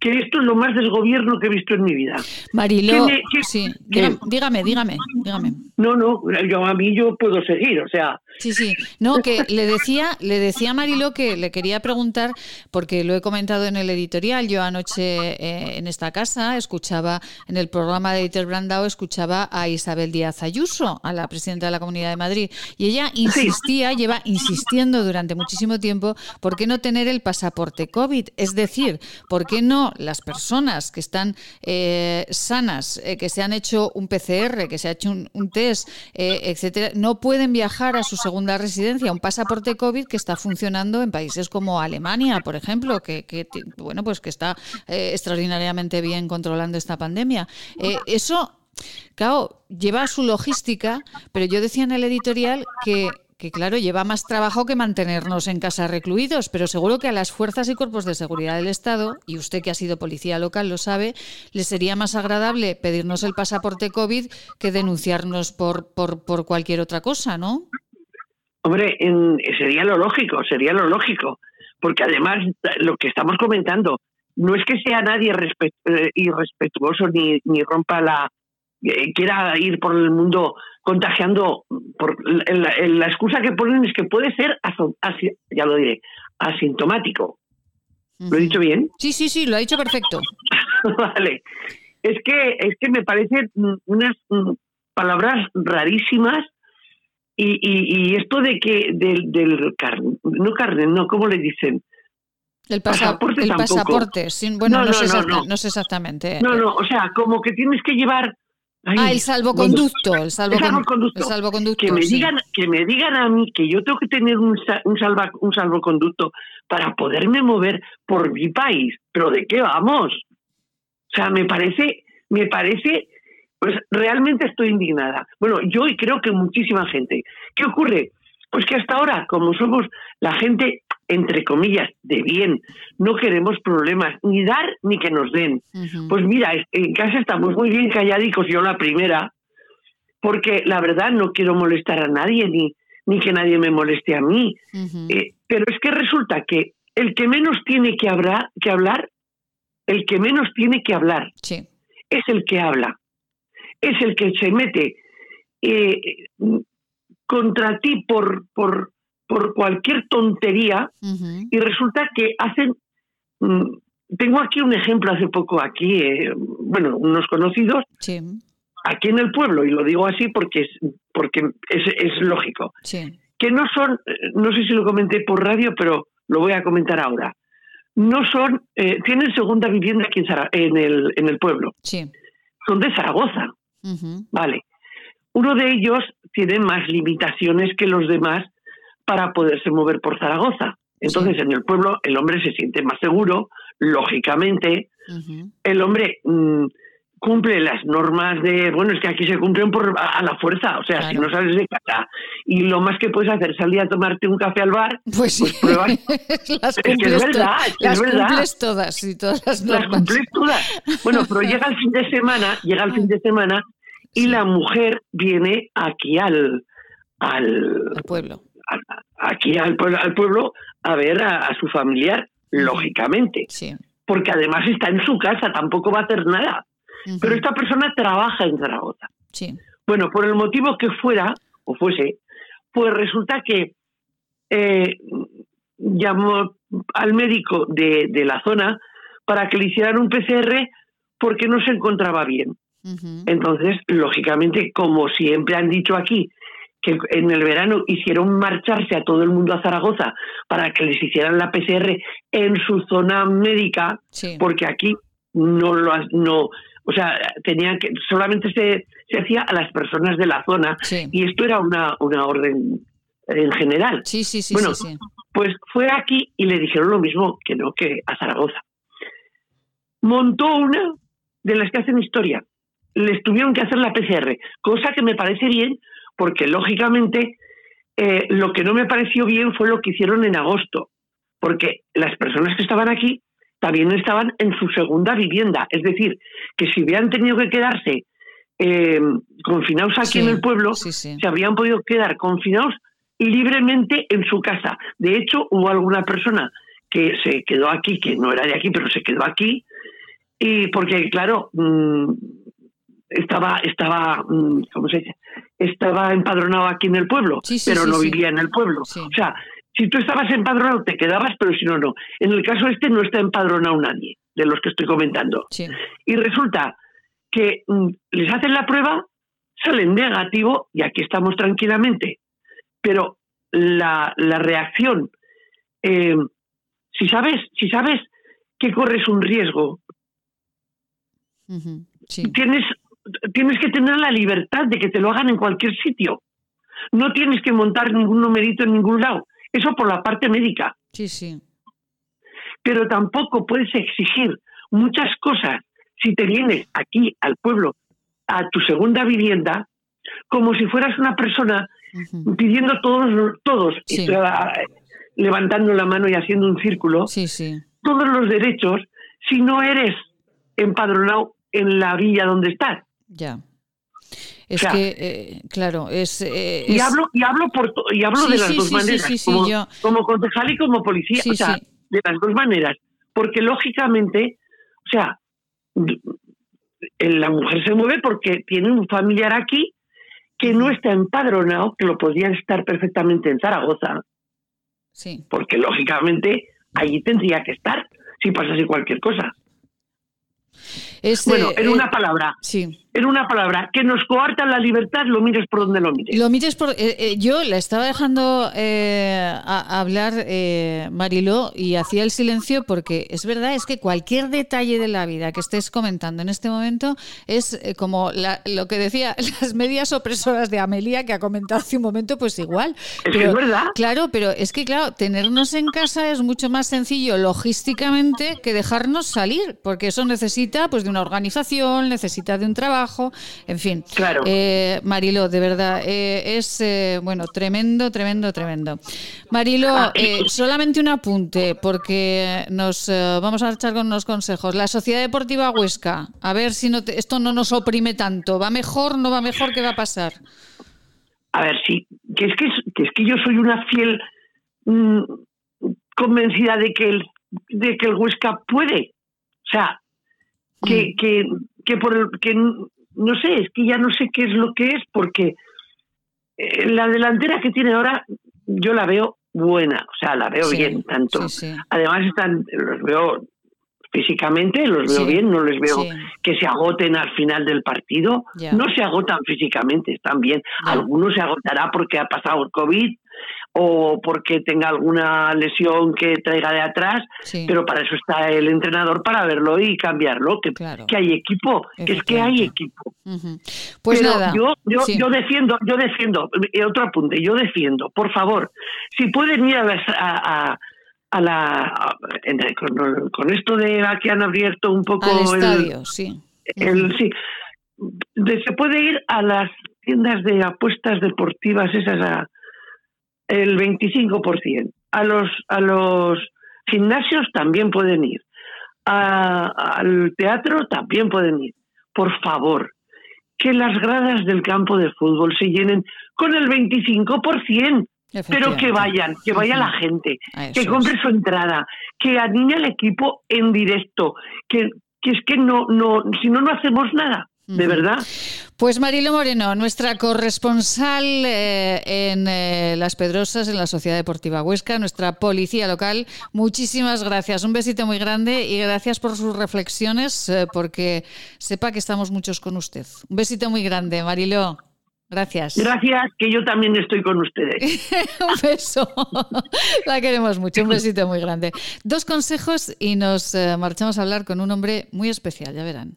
que esto es lo más desgobierno que he visto en mi vida. Mariló, ¿Qué me- qué- sí, dígame, dígame, dígame, dígame. No, no, yo a mí yo puedo seguir, o sea, Sí, sí. No, que le decía, le decía a Mariló que le quería preguntar, porque lo he comentado en el editorial. Yo anoche eh, en esta casa escuchaba, en el programa de Dieter Brandao, escuchaba a Isabel Díaz Ayuso, a la presidenta de la Comunidad de Madrid. Y ella insistía, lleva insistiendo durante muchísimo tiempo, ¿por qué no tener el pasaporte COVID? Es decir, ¿por qué no las personas que están eh, sanas, eh, que se han hecho un PCR, que se ha hecho un, test, eh, etcétera, no pueden viajar a su segunda residencia? Un pasaporte COVID que está funcionando en países como Alemania, por ejemplo, que, bueno, pues que está extraordinariamente bien controlando esta pandemia. Eso Claro, lleva su logística, pero yo decía en el editorial que, que, claro, lleva más trabajo que mantenernos en casa recluidos, pero seguro que a las fuerzas y cuerpos de seguridad del Estado, y usted que ha sido policía local lo sabe, le sería más agradable pedirnos el pasaporte COVID que denunciarnos por, por, cualquier otra cosa, ¿no? Hombre, en- sería lo lógico, sería lo lógico, porque además lo que estamos comentando no es que sea nadie eh, irrespetuoso ni, ni rompa la eh, quiera ir por el mundo contagiando por la, la- excusa que ponen es que puede ser aso- asi- ya lo diré asintomático lo he dicho bien Sí, sí, sí, lo ha dicho perfecto. (laughs) vale es que es que me parecen unas mm, palabras rarísimas y, y, y esto de que del, del carne, no carne, no, ¿cómo le dicen? El, pasa- Pasaporte el tampoco. pasaporte, sí, bueno, No, no, no, sé no, exacta- no. no sé exactamente. No, no, o sea, como que tienes que llevar... ay, ah, el salvoconducto, el, (laughs) salvocon- salvoconducto. el salvoconducto. que me sí. digan que me digan a mí que yo tengo que tener un, un, salva, un salvoconducto para poderme mover por mi país, pero ¿de qué vamos? O sea, me parece, me parece, pues realmente estoy indignada. Bueno, yo y creo que muchísima gente. ¿Qué ocurre? Pues que hasta ahora, como somos la gente, entre comillas, de bien, no queremos problemas, ni dar ni que nos den. Pues mira, en casa estamos muy bien calladicos, yo la primera, porque la verdad no quiero molestar a nadie, ni, ni que nadie me moleste a mí. Eh, pero es que resulta que el que menos tiene que hablar, que hablar el que menos tiene que hablar es el que habla, es el que se mete eh, contra ti por, por, por cualquier tontería y resulta que hacen... mm, tengo aquí un ejemplo hace poco aquí, eh, bueno, unos conocidos aquí en el pueblo, y lo digo así porque es, porque es, es lógico, que no son, no sé si lo comenté por radio, pero lo voy a comentar ahora, no son, eh, tienen segunda vivienda aquí en, Zara- en, el, en el pueblo, Sí. son de Zaragoza, vale. uno de ellos tiene más limitaciones que los demás para poderse mover por Zaragoza. Entonces, en el pueblo el hombre se siente más seguro, lógicamente. El hombre mm, cumple las normas de, bueno, es que aquí se cumplen por a, a la fuerza, o sea, si no sales de casa y lo más que puedes hacer es salir a tomarte un café al bar, Pues sí. pruebas. (laughs) las Es que es verdad, es que es las verdad. cumples todas y todas las cumples todas. Bueno, pero llega el fin de semana, llega el fin de semana y la mujer viene aquí al al, pueblo. Aquí al, pueblo- al pueblo a ver a, a su familiar, lógicamente. Porque además está en su casa, tampoco va a hacer nada. Pero esta persona trabaja en Zaragoza. Sí. Bueno, por el motivo que fuera, o fuese, pues resulta que eh, llamó al médico de, de la zona para que le hicieran un PCR porque no se encontraba bien. Entonces, lógicamente, como siempre han dicho aquí, que en el verano hicieron marcharse a todo el mundo a Zaragoza para que les hicieran la PCR en su zona médica, porque aquí no lo no, o sea, tenían que solamente se, se hacía a las personas de la zona y esto era una, una orden en general. Sí, sí, sí, bueno, sí. pues fue aquí y le dijeron lo mismo que no que a Zaragoza. Montó una de las que hacen historia. Les tuvieron que hacer la PCR, cosa que me parece bien, porque lógicamente eh, lo que no me pareció bien fue lo que hicieron en agosto, porque las personas que estaban aquí también estaban en su segunda vivienda, es decir, que si hubieran tenido que quedarse eh, confinados aquí Sí, en el pueblo, sí, sí. se habrían podido quedar confinados libremente en su casa. De hecho, hubo alguna persona que se quedó aquí, que no era de aquí, pero se quedó aquí, y porque, claro, mm, estaba, estaba, mm, ¿cómo se dice? Estaba empadronado aquí en el pueblo, Sí, sí, pero sí, no vivía en el pueblo. O sea, si tú estabas empadronado, te quedabas, pero si no, no. En el caso este no está empadronado nadie, de los que estoy comentando. Y resulta que mm, les hacen la prueba, salen negativo y aquí estamos tranquilamente. Pero la, la reacción, eh, si sabes, si sabes que corres un riesgo, Ujú, tienes, tienes que tener la libertad de que te lo hagan en cualquier sitio. No tienes que montar ningún numerito en ningún lado. Eso por la parte médica. Sí, sí. Pero tampoco puedes exigir muchas cosas si te vienes aquí al pueblo, a tu segunda vivienda, como si fueras una persona pidiendo todos, todos, Sí. estoy, ah, levantando la mano y haciendo un círculo, todos los derechos si no eres empadronado en la villa donde estás. Ya. Es O sea, que, eh, claro, es... eh, Y hablo, y hablo por y hablo Sí, de las sí, dos sí, maneras, sí, sí, como, yo- como concejal y como policía, o sea, de las dos maneras, porque lógicamente, o sea, la mujer se mueve porque tiene un familiar aquí que no está empadronado, que lo podría estar perfectamente en Zaragoza, Sí. porque lógicamente allí tendría que estar si pasase cualquier cosa. Es, bueno, eh, en eh, una palabra, Sí. En una palabra, que nos coartan la libertad, lo mires por donde lo mires. Lo mires por. eh, eh, yo la estaba dejando eh, a, a hablar eh, Mariló y hacía el silencio porque es verdad, es que cualquier detalle de la vida que estés comentando en este momento es eh, como la- lo que decía (laughs) las medias opresoras de Amelia que ha comentado hace un momento, pues igual. Es que es verdad. Claro, pero es que, claro, tenernos en casa es mucho más sencillo logísticamente que dejarnos salir, porque eso necesita pues de una organización, necesita de un trabajo, en fin. Claro. Eh, Marilo, de verdad, eh, es eh, bueno, tremendo, tremendo, tremendo. Marilo, Ah, eh, solamente un apunte, porque nos vamos a echar con unos consejos. La Sociedad Deportiva Huesca, a ver si no te- esto no nos oprime tanto. ¿Va mejor? ¿No va mejor? ¿Qué va a pasar? A ver, sí, que es que, que es que yo soy una fiel mm, convencida de que el de que el Huesca puede. O sea, que, que, que por el, que no sé, es que ya no sé qué es lo que es, porque eh, la delantera que tiene ahora yo la veo buena, o sea, la veo Sí, bien, tanto. sí, sí. Además están, los veo físicamente, los veo bien, no les veo que se agoten al final del partido, no se agotan físicamente, están bien. Algunos se agotará porque ha pasado el COVID o porque tenga alguna lesión que traiga de atrás, Sí. pero para eso está el entrenador para verlo y cambiarlo, que, que hay equipo, que es que hay equipo. Pues Pero nada. Yo, yo, sí. yo defiendo, yo defiendo, eh, otro apunte, yo defiendo, por favor, si pueden ir a, las- a, a- a la. a- en- con, con esto de que han abierto un poco Al el- estadio, sí. el, sí, de- se puede ir a las tiendas de apuestas deportivas esas a el 25%. A los a los gimnasios también pueden ir. A- al teatro también pueden ir. Por favor, que las gradas del campo de fútbol se llenen con el 25%. Pero que vayan, que vaya la gente, que compre su entrada, que anime al equipo en directo, que, que es que no, no, si no, no hacemos nada, de verdad. Pues Marilo Moreno, nuestra corresponsal eh, en eh, Las Pedrosas, en la Sociedad Deportiva Huesca, nuestra policía local, muchísimas gracias. Un besito muy grande y gracias por sus reflexiones, eh, porque sepa que estamos muchos con usted. Un besito muy grande, Marilo. Gracias. Gracias, que yo también estoy con ustedes. (laughs) un beso. La queremos mucho. Un besito muy grande. Dos consejos y nos marchamos a hablar con un hombre muy especial, ya verán.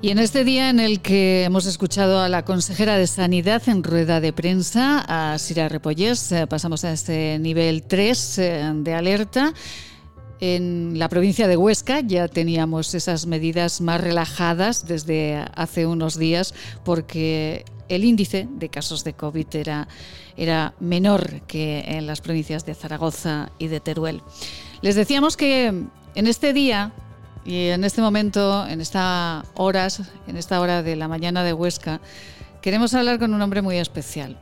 Y en este día en el que hemos escuchado a la consejera de Sanidad en rueda de prensa, a Sira Repollés, eh, pasamos a este nivel 3 eh, de alerta. En la provincia de Huesca ya teníamos esas medidas más relajadas desde hace unos días porque el índice de casos de COVID era, era menor que en las provincias de Zaragoza y de Teruel. Les decíamos que en este día y en este momento, en esta horas, en esta hora de la mañana de Huesca, queremos hablar con un hombre muy especial.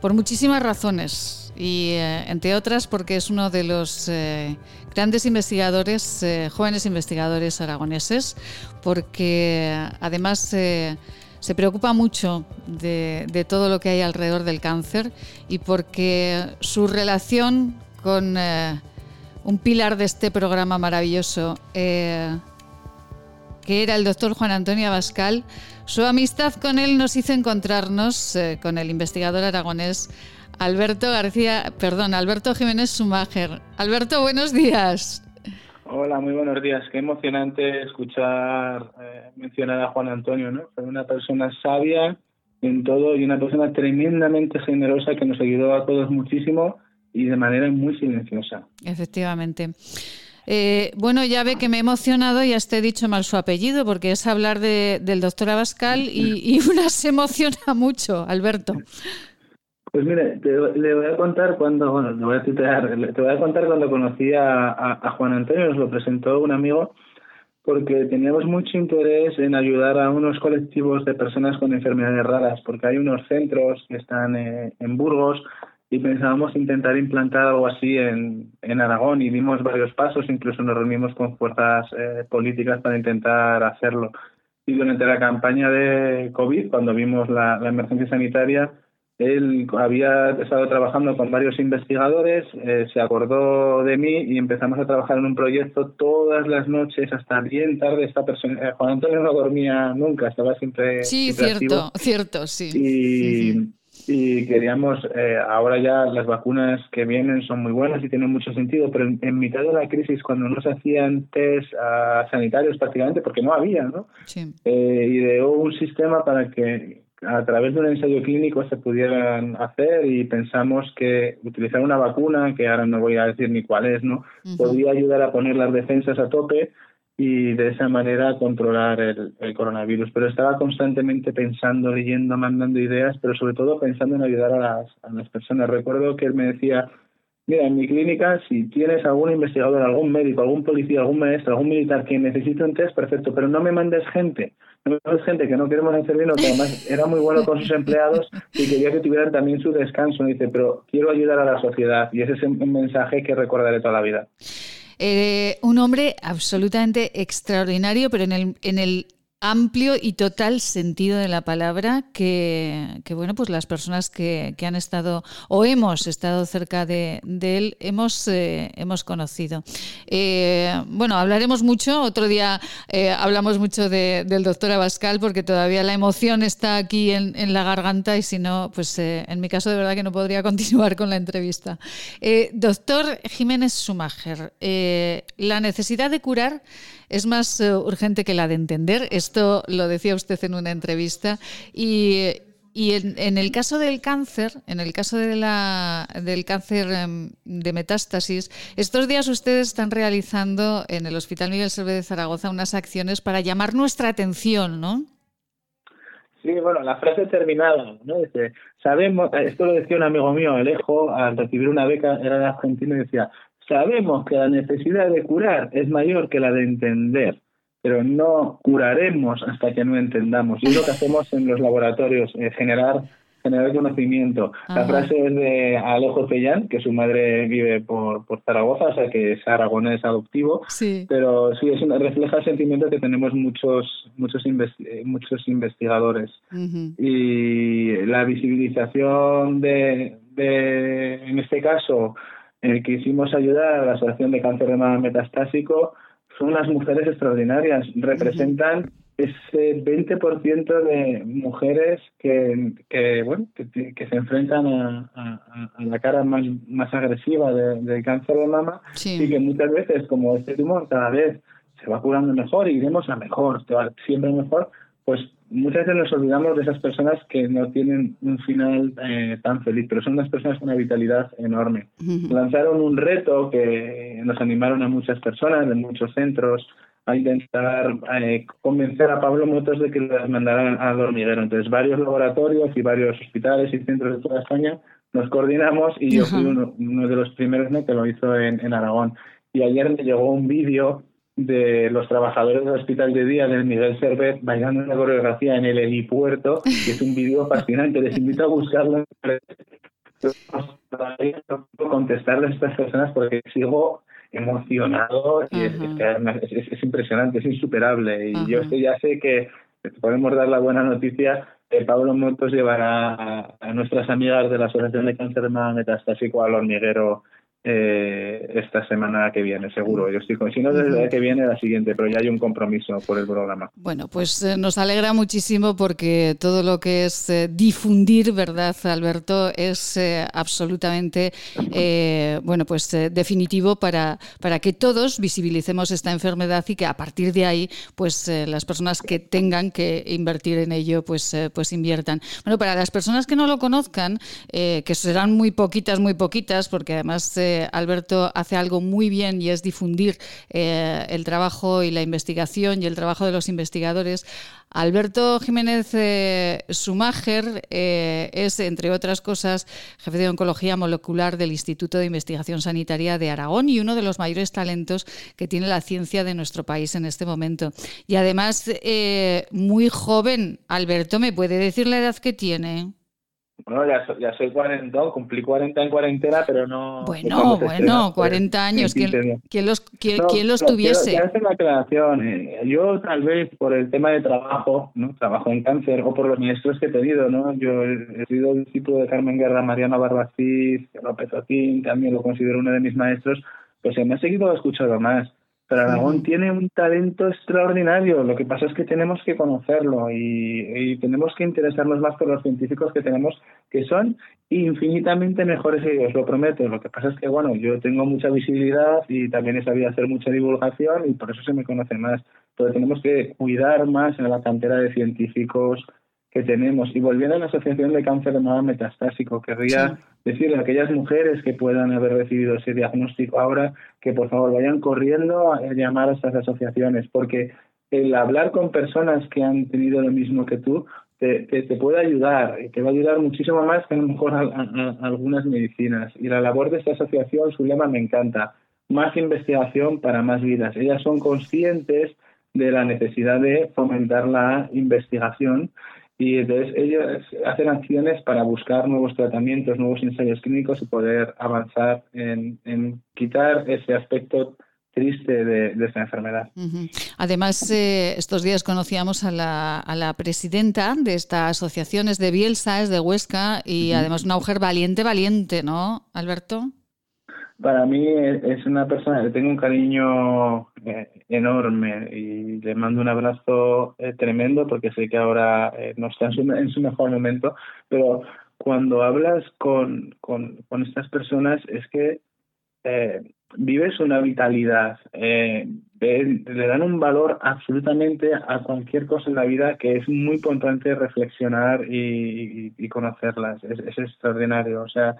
Por muchísimas razones. Y eh, entre otras porque es uno de los eh, grandes investigadores, eh, jóvenes investigadores aragoneses, porque además se preocupa mucho de, todo lo que hay alrededor del cáncer y porque su relación con un pilar de este programa maravilloso, que era el doctor Juan Antonio Abascal, su amistad con él nos hizo encontrarnos eh, con el investigador aragonés Alberto García, perdón, Alberto Jiménez Sumager. Alberto, buenos días. Hola, muy buenos días. Qué emocionante escuchar eh, mencionar a Juan Antonio, ¿no? Fue una persona sabia en todo y una persona tremendamente generosa que nos ayudó a todos muchísimo y de manera muy silenciosa. Efectivamente. Eh, bueno, ya ve que me he emocionado y hasta he dicho mal su apellido porque es hablar de, del doctor Abascal y, (laughs) una se emociona mucho, Alberto. Pues mire, te, le voy a contar cuando, bueno, le voy a tutear, le- te voy a contar cuando conocí a Juan Antonio, nos lo presentó un amigo, porque teníamos mucho interés en ayudar a unos colectivos de personas con enfermedades raras, porque hay unos centros que están eh, en Burgos y pensábamos intentar implantar algo así en, en Aragón y dimos varios pasos, incluso nos reunimos con fuerzas eh, políticas para intentar hacerlo. Y durante la campaña de COVID, cuando vimos la, la emergencia sanitaria, él había estado trabajando con varios investigadores, eh, se acordó de mí y empezamos a trabajar en un proyecto todas las noches hasta bien tarde. Esta persona, eh, Juan Antonio no dormía nunca, estaba siempre, Sí, siempre cierto, activo. cierto, sí. Y, y queríamos, eh, ahora ya las vacunas que vienen son muy buenas y tienen mucho sentido, pero en, en mitad de la crisis, cuando no se hacían test a sanitarios prácticamente, porque no había, ¿no? Sí. eh, ideó un sistema para que a través de un ensayo clínico se pudieran hacer y pensamos que utilizar una vacuna, que ahora no voy a decir ni cuál es, ¿no? Ujú. Podría ayudar a poner las defensas a tope y de esa manera controlar el, el, coronavirus. Pero estaba constantemente pensando, leyendo, mandando ideas, pero sobre todo pensando en ayudar a las, a las personas. Recuerdo que él me decía, mira, en mi clínica, si tienes algún investigador, algún médico, algún policía, algún maestro, algún militar que necesite un test, perfecto, pero no me mandes gente. No me mandes gente que no queremos hacer bien, que además (laughs) era muy bueno con sus empleados y quería que tuvieran también su descanso. Me dice, pero quiero ayudar a la sociedad y ese es un mensaje que recordaré toda la vida. Eh, un hombre absolutamente extraordinario, pero en el, en el amplio y total sentido de la palabra que, bueno, pues las personas que, que, han estado o hemos estado cerca de, de él hemos, eh, hemos conocido. Eh, bueno, hablaremos mucho, otro día eh, hablamos mucho de, del doctor Abascal porque todavía la emoción está aquí en, la garganta y si no, pues en mi caso de verdad que no podría (laughs) continuar con la entrevista. Doctor Jiménez Sumager, la necesidad de curar es más uh, urgente que la de entender. Esto lo decía usted en una entrevista. Y, y en, el caso del cáncer, en el caso de la, del cáncer um, de metástasis, estos días ustedes están realizando en el Hospital Miguel Servet de Zaragoza unas acciones para llamar nuestra atención, ¿no? Sí, bueno, la frase terminada, ¿no? Dice, sabemos, esto lo decía un amigo mío, Alejo, al recibir una beca, era de Argentina y decía, Sabemos que la necesidad de curar es mayor que la de entender, pero no curaremos hasta que no entendamos. Y es lo que hacemos en los laboratorios, eh, generar generar conocimiento. Ajá. La frase es de Alejo Pellán, que su madre vive por, por Zaragoza, o sea que es aragonés adoptivo, sí. pero sí es una, refleja el sentimiento que tenemos muchos muchos investi muchos investigadores. Uh -huh. Y la visibilización de, de en este caso, eh, quisimos ayudar a la Asociación de Cáncer de Mama Metastásico, son unas mujeres extraordinarias, representan ese 20% de mujeres que, que bueno que, que, se enfrentan a, a, a, la cara más, más agresiva del de cáncer de mama sí. y que muchas veces, como este tumor cada vez se va curando mejor y iremos a mejor, siempre mejor, pues muchas veces nos olvidamos de esas personas que no tienen un final eh, tan feliz, pero son unas personas con una vitalidad enorme. Lanzaron un reto que nos animaron a muchas personas de muchos centros a intentar eh, convencer a Pablo Motos de que las mandaran al hormiguero. Entonces, varios laboratorios y varios hospitales y centros de toda España nos coordinamos y yo fui uno, uno, de los primeros ¿no? que lo hizo en, en Aragón. Y ayer me llegó un vídeo de los trabajadores del hospital de día del Miguel Servet bailando una coreografía en el helipuerto, que es un vídeo fascinante. Les invito a buscarlo. contestarle a estas personas porque sigo emocionado y es, es, es, es, impresionante, es insuperable. Y -huh. yo ya sé que podemos dar la buena noticia que Pablo Motos llevará a, a, nuestras amigas de la Asociación de Cáncer Metastásico al hormiguero eh, esta semana que viene, seguro. Yo estoy con, si no, desde la que viene la siguiente, pero ya hay un compromiso por el programa. Bueno, pues eh, nos alegra muchísimo porque todo lo que es eh, difundir, ¿verdad, Alberto? Es eh, absolutamente, eh, bueno, pues definitivo para, para que todos visibilicemos esta enfermedad y que a partir de ahí, pues las personas que tengan que invertir en ello, pues, pues inviertan. Bueno, para las personas que no lo conozcan, que serán muy poquitas, muy poquitas, porque además Alberto hace algo muy bien y es difundir eh, el trabajo y la investigación y el trabajo de los investigadores. Alberto Jiménez eh, Sumager eh, es, entre otras cosas, jefe de Oncología Molecular del Instituto de Investigación Sanitaria de Aragón y uno de los mayores talentos que tiene la ciencia de nuestro país en este momento. Y además, eh, muy joven. Alberto, ¿me puede decir la edad que tiene? Bueno, ya, soy, ya soy cuarentón, cumplí 40 en cuarentena, pero no... Bueno, bueno, 40 años, ¿quién, quién los, quién, no, ¿quién los tuviese? Quiero, quiero hacer una aclaración. Eh, yo tal vez por el tema de trabajo, ¿no? Trabajo en cáncer, o por los ministros que he tenido, ¿no? Yo he sido discípulo de Carmen Guerra, Mariana Barbacís, López Otín, también lo considero uno de mis maestros, pues se me ha seguido escuchando más. Pero Aragón sí. tiene un talento extraordinario. Lo que pasa es que tenemos que conocerlo y, y, tenemos que interesarnos más por los científicos que tenemos, que son infinitamente mejores que ellos, lo prometo. Lo que pasa es que, bueno, yo tengo mucha visibilidad y también he sabido hacer mucha divulgación y por eso se me conoce más. Pero tenemos que cuidar más en la cantera de científicos que tenemos. Y volviendo a la Asociación de Cáncer de Mama Metastásico, querría decirle a aquellas mujeres que puedan haber recibido ese diagnóstico ahora que por favor vayan corriendo a llamar a estas asociaciones, porque el hablar con personas que han tenido lo mismo que tú te, te, puede ayudar, te va a ayudar muchísimo más que a lo mejor algunas medicinas. Y la labor de esta asociación, su lema me encanta, más investigación para más vidas. Ellas son conscientes de la necesidad de fomentar la investigación y entonces ellos hacen acciones para buscar nuevos tratamientos, nuevos ensayos clínicos y poder avanzar en, en quitar ese aspecto triste de, esa enfermedad. Además, eh, estos días conocíamos a la, a la, presidenta de esta asociación, es de Bielsa, es de Huesca, y además una mujer valiente, valiente, ¿no, Alberto? Para mí es una persona que tengo un cariño eh, enorme y le mando un abrazo eh, tremendo porque sé que ahora no está en su, en su mejor momento, pero cuando hablas con, con, estas personas es que eh, vives una vitalidad, eh, le dan un valor absolutamente a cualquier cosa en la vida que es muy importante reflexionar y, conocerlas. Es, extraordinario. O sea,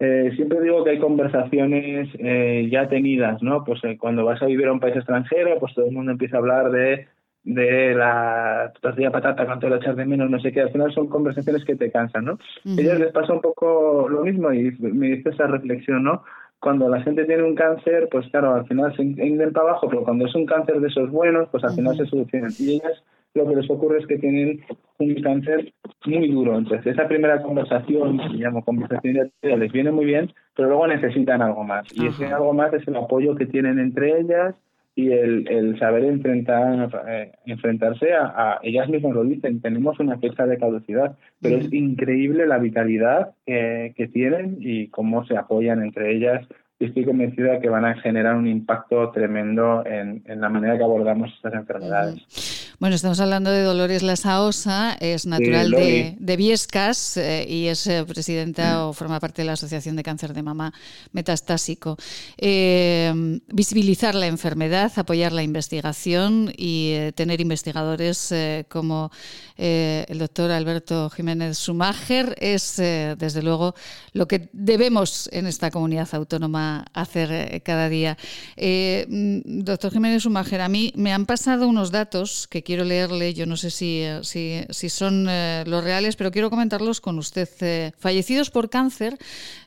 eh, siempre digo que hay conversaciones eh, ya tenidas, ¿no? Pues cuando vas a vivir a un país extranjero, pues todo el mundo empieza a hablar de de la tortilla patata, cuánto lo echar de menos, no sé qué, al final son conversaciones que te cansan, ¿no? A ellos les pasa un poco lo mismo y me dice esa reflexión, ¿no? cuando la gente tiene un cáncer, pues claro, al final se inden para abajo, pero cuando es un cáncer de esos buenos, pues al final se solucionan. Y ellas lo que les ocurre es que tienen un cáncer muy duro. Entonces, esa primera conversación, que llamo conversación de les viene muy bien, pero luego necesitan algo más. Y ese algo más es el apoyo que tienen entre ellas y el, el saber enfrentar, eh, enfrentarse a, ellas mismas lo dicen, tenemos una fecha de caducidad, pero es increíble la vitalidad que, que tienen y cómo se apoyan entre ellas y estoy convencida que van a generar un impacto tremendo en, en la manera que abordamos estas enfermedades. Bueno, estamos hablando de Dolores Lasaosa, es natural de, Viescas eh, y es eh, presidenta mm. o forma parte de la Asociación de Cáncer de Mama Metastásico. Eh, visibilizar la enfermedad, apoyar la investigación y tener investigadores como el doctor Alberto Jiménez Sumager es, desde luego, lo que debemos en esta comunidad autónoma hacer cada día. Mm, doctor Jiménez Sumager, a mí me han pasado unos datos que quiero leerle, yo no sé si, si, son eh, los reales, pero quiero comentarlos con usted. Eh, fallecidos por cáncer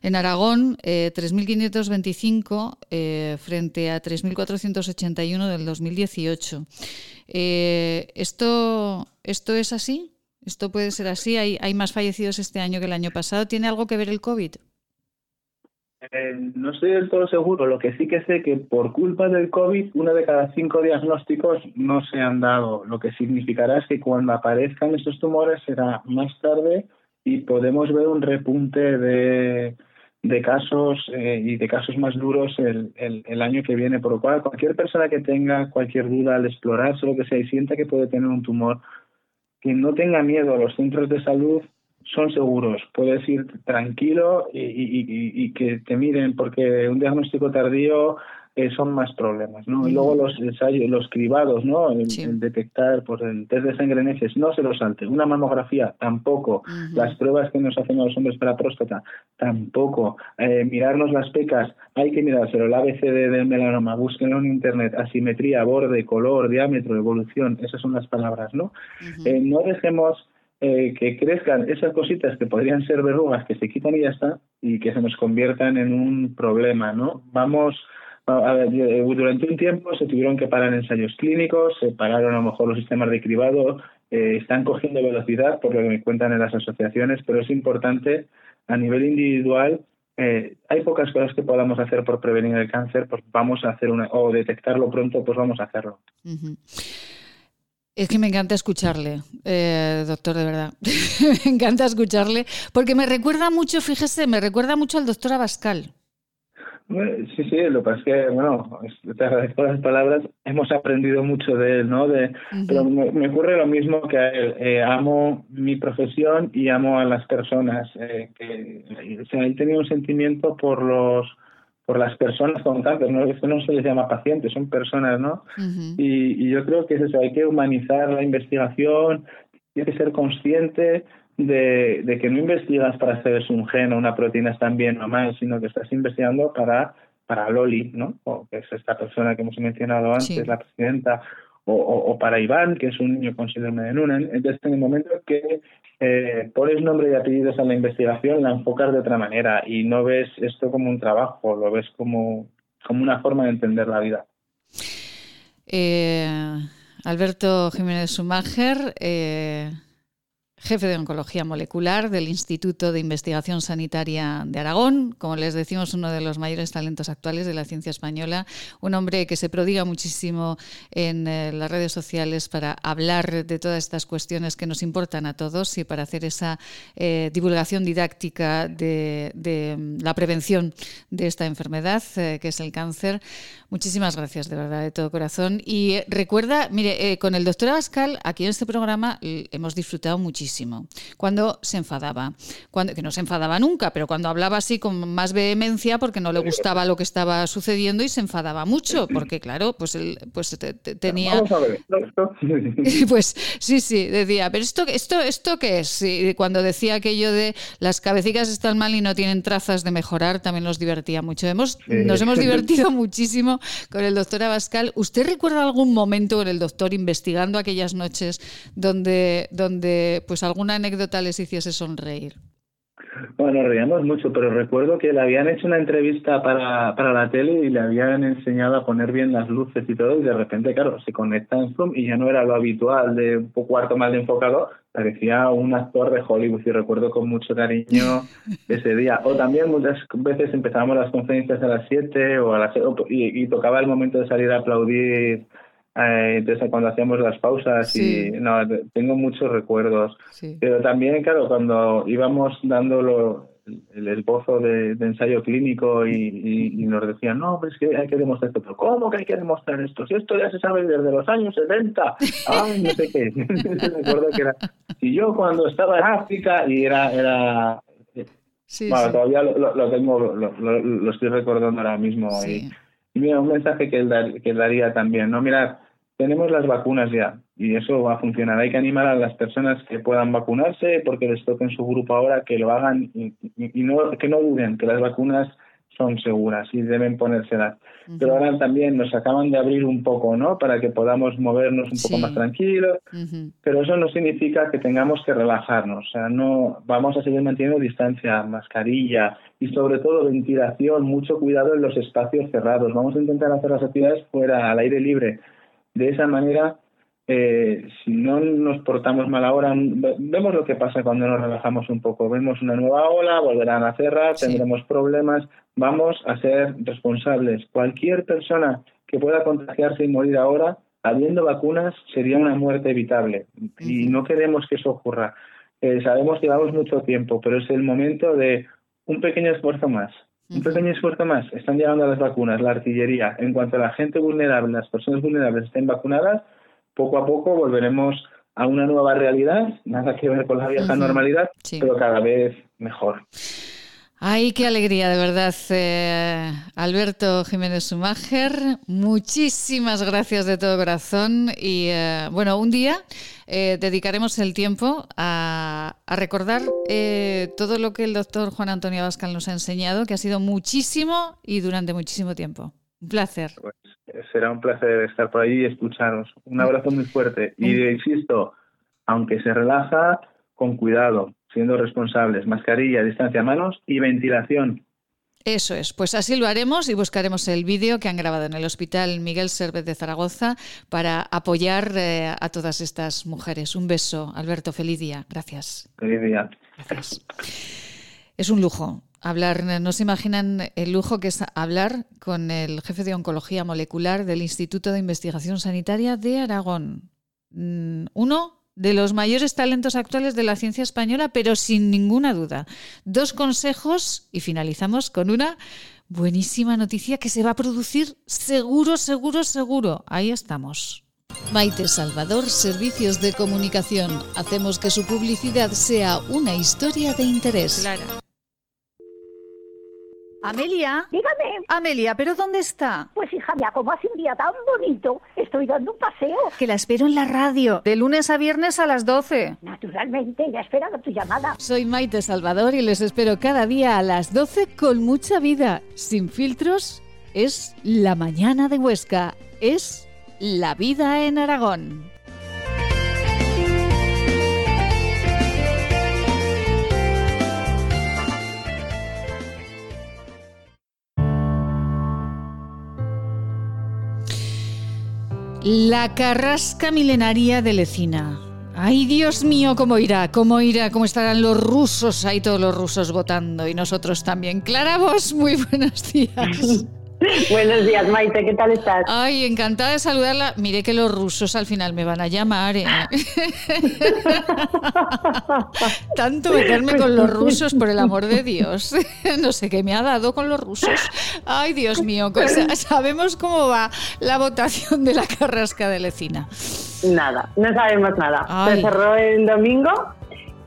en Aragón, 3.525 eh, frente a 3.481 del 2018. ¿esto, ¿Esto es así? ¿Esto puede ser así? ¿Hay, ¿Hay más fallecidos este año que el año pasado? ¿Tiene algo que ver el COVID? Eh, no estoy del todo seguro. Lo que sí que sé que por culpa del COVID, uno de cada cinco diagnósticos no se han dado. Lo que significará es que cuando aparezcan estos tumores será más tarde y podemos ver un repunte de, de casos eh, y de casos más duros el, el, el, año que viene. Por lo cual, cualquier persona que tenga cualquier duda al explorarse, lo que sea, y sienta que puede tener un tumor, que no tenga miedo a los centros de salud son seguros. Puedes ir tranquilo y, y, y, que te miren porque un diagnóstico tardío eh, son más problemas, ¿no? Y luego los ensayos, los cribados, ¿no? El, detectar, por el test de sangre en no se lo salte. Una mamografía, tampoco. Las pruebas que nos hacen a los hombres para próstata, tampoco. Eh, mirarnos las pecas, hay que mirárselo. El ABCD del melanoma, búsquenlo en internet. Asimetría, borde, color, diámetro, evolución, esas son las palabras, ¿no? eh, no dejemos eh, que crezcan esas cositas que podrían ser verrugas que se quitan y ya está, y que se nos conviertan en un problema, ¿no? Vamos, a ver, eh, durante un tiempo se tuvieron que parar ensayos clínicos, se pararon a lo mejor los sistemas de cribado, eh, están cogiendo velocidad, por lo que me cuentan en las asociaciones, pero es importante a nivel individual hay pocas cosas que podamos hacer por prevenir el cáncer, pues vamos a hacer una, o detectarlo pronto, pues vamos a hacerlo. Es que me encanta escucharle, eh, doctor, de verdad. (laughs) me encanta escucharle, porque me recuerda mucho, fíjese, me recuerda mucho al doctor Abascal. Sí, sí, lo que pasa es que, bueno, te agradezco las palabras, hemos aprendido mucho de él, ¿no? De, Pero me, ocurre lo mismo que a él. Eh, amo mi profesión y amo a las personas. Eh, que, o sea, él tenía un sentimiento por los por las personas con cáncer, ¿no? Esto no se les llama pacientes, son personas, ¿no? y, y, yo creo que es eso, hay que humanizar la investigación, tienes que ser consciente de, de, que no investigas para saber si un gen o una proteína están bien o mal, sino que estás investigando para, para Loli, ¿no? O que es esta persona que hemos mencionado antes, Sí. la presidenta, o, o- para Iván, que es un niño con síndrome de Noonan. Entonces, en el momento que eh, pones nombre y apellidos a la investigación, la enfocas de otra manera y no ves esto como un trabajo, lo ves como, como una forma de entender la vida. Eh, Alberto Jiménez Sumager, eh, jefe de Oncología Molecular del Instituto de Investigación Sanitaria de Aragón, como les decimos, uno de los mayores talentos actuales de la ciencia española, un hombre que se prodiga muchísimo en eh, las redes sociales para hablar de todas estas cuestiones que nos importan a todos y para hacer esa eh, divulgación didáctica de, mm, la prevención de esta enfermedad, eh, que es el cáncer. Muchísimas gracias, de verdad, de todo corazón. Y eh, recuerda, mire, eh, con el doctor Abascal, aquí en este programa hemos disfrutado muchísimo. Cuando se enfadaba, cuando, que no se enfadaba nunca, pero cuando hablaba así con más vehemencia porque no le gustaba lo que estaba sucediendo y se enfadaba mucho, porque claro, pues él pues te- te- tenía... Vamos a ver, esto- (laughs) (laughs) Pues sí, sí, decía, pero esto, esto, esto qué es? Y cuando decía aquello de las cabecicas están mal y no tienen trazas de mejorar, también nos divertía mucho. Hemos, Sí. Nos hemos (laughs) divertido muchísimo con el doctor Abascal. ¿Usted recuerda algún momento con el doctor investigando aquellas noches donde, donde pues alguna anécdota les hiciese sonreír? Bueno, reíamos mucho, pero recuerdo que le habían hecho una entrevista para, para la tele y le habían enseñado a poner bien las luces y todo, y de repente, claro, se conecta en Zoom y ya no era lo habitual de un cuarto mal enfocado, parecía un actor de Hollywood y recuerdo con mucho cariño ese día. O también muchas veces empezábamos las conferencias a las 7 o a las o- y, y tocaba el momento de salir a aplaudir. Eh, entonces cuando hacíamos las pausas Sí. y no te- tengo muchos recuerdos Sí. pero también, claro, cuando íbamos dando lo- el esbozo de, de ensayo clínico y, y- y nos decían, no, pues es que hay que demostrar esto. Pero ¿cómo que hay que demostrar esto? Si esto ya se sabe desde los años 70. (laughs) Ay, no sé qué. (laughs) Recuerdo que era... Y yo cuando estaba en África y era... era Sí, bueno, sí. todavía lo, lo- lo tengo, lo, lo- estoy recordando ahora mismo. Sí. Y, y mira, un mensaje que, él dar- que daría también, ¿no? Mirad, tenemos las vacunas ya y eso va a funcionar. Hay que animar a las personas que puedan vacunarse porque les toque en su grupo ahora que lo hagan y, y- y no, que no duden que las vacunas son seguras y deben ponérselas. Pero ahora también nos acaban de abrir un poco, ¿no? Para que podamos movernos un poco más tranquilos. Pero eso no significa que tengamos que relajarnos. O sea, no vamos a seguir manteniendo distancia, mascarilla y sobre todo ventilación, mucho cuidado en los espacios cerrados. Vamos a intentar hacer las actividades fuera, al aire libre. De esa manera, eh, si no nos portamos mal ahora, ve- vemos lo que pasa cuando nos relajamos un poco. Vemos una nueva ola, volverán a cerrar, tendremos problemas. Vamos a ser responsables. Cualquier persona que pueda contagiarse y morir ahora, habiendo vacunas, sería una muerte evitable. Y no queremos que eso ocurra. Eh, sabemos que llevamos mucho tiempo, pero es el momento de un pequeño esfuerzo más. Un pequeño esfuerzo más. Están llegando las vacunas, la artillería. En cuanto a la gente vulnerable, las personas vulnerables estén vacunadas, poco a poco volveremos a una nueva realidad, nada que ver con la vieja normalidad, Sí. pero cada vez mejor. Ay, qué alegría, de verdad. eh, Alberto Jiménez Sumager, muchísimas gracias de todo corazón. Y eh, bueno, un día eh, dedicaremos el tiempo a, a recordar eh, todo lo que el doctor Juan Antonio Abascal nos ha enseñado, que ha sido muchísimo y durante muchísimo tiempo. Un placer. Será un placer estar por ahí y escucharos. Un abrazo muy fuerte. Y insisto, aunque se relaja, con cuidado, siendo responsables, mascarilla, distancia a manos y ventilación. Eso es, pues así lo haremos y buscaremos el vídeo que han grabado en el Hospital Miguel Servet de Zaragoza para apoyar eh, a todas estas mujeres. Un beso, Alberto, feliz día. Gracias. Feliz día. Gracias. Es un lujo hablar, no se imaginan el lujo que es hablar con el jefe de oncología molecular del Instituto de Investigación Sanitaria de Aragón. Mm, Uno de los mayores talentos actuales de la ciencia española, pero sin ninguna duda. Dos consejos y finalizamos con una buenísima noticia que se va a producir seguro, seguro, seguro. Ahí estamos. Maite Salvador, Servicios de Comunicación. Hacemos que su publicidad sea una historia de interés. Amelia. Dígame. Amelia, ¿pero dónde está? Pues hija mía, como hace un día tan bonito, estoy dando un paseo. Que la espero en la radio, de lunes a viernes a las 12. Naturalmente, ya esperando tu llamada. Soy Maite Salvador y les espero cada día a las 12 con mucha vida, sin filtros. Es la mañana de Huesca, es la vida en Aragón. La carrasca milenaria de Lecina. Ay, Dios mío, cómo irá, cómo irá, cómo estarán los rusos, ahí todos los rusos votando y nosotros también. Clara Vos, muy (laughs) buenos días. (laughs) Buenos días, Maite, ¿qué tal estás? Ay, encantada de saludarla. Mire que los rusos al final me van a llamar. ¿eh? (laughs) Tanto meterme con los rusos, por el amor de Dios. (laughs) No sé qué me ha dado con los rusos. Ay, Dios mío, sabemos cómo va la votación de la carrasca de Lecina. Nada, no sabemos nada. Se cerró el domingo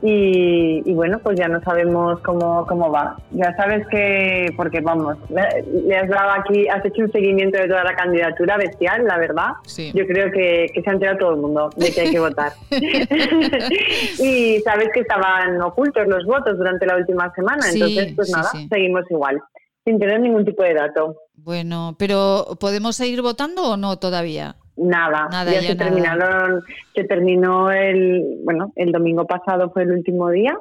y, bueno, pues ya no sabemos cómo, cómo va. Ya sabes que, porque vamos, le, has dado aquí, has hecho un seguimiento de toda la candidatura bestial, la verdad. Yo creo que, se ha enterado todo el mundo de que hay que votar. (laughs) (laughs) y sabes que estaban ocultos los votos durante la última semana, entonces pues nada, seguimos igual, sin tener ningún tipo de dato. Bueno, pero ¿podemos seguir votando o no todavía? Nada, ya, se terminaron, se terminó el, bueno, el domingo pasado fue el último día.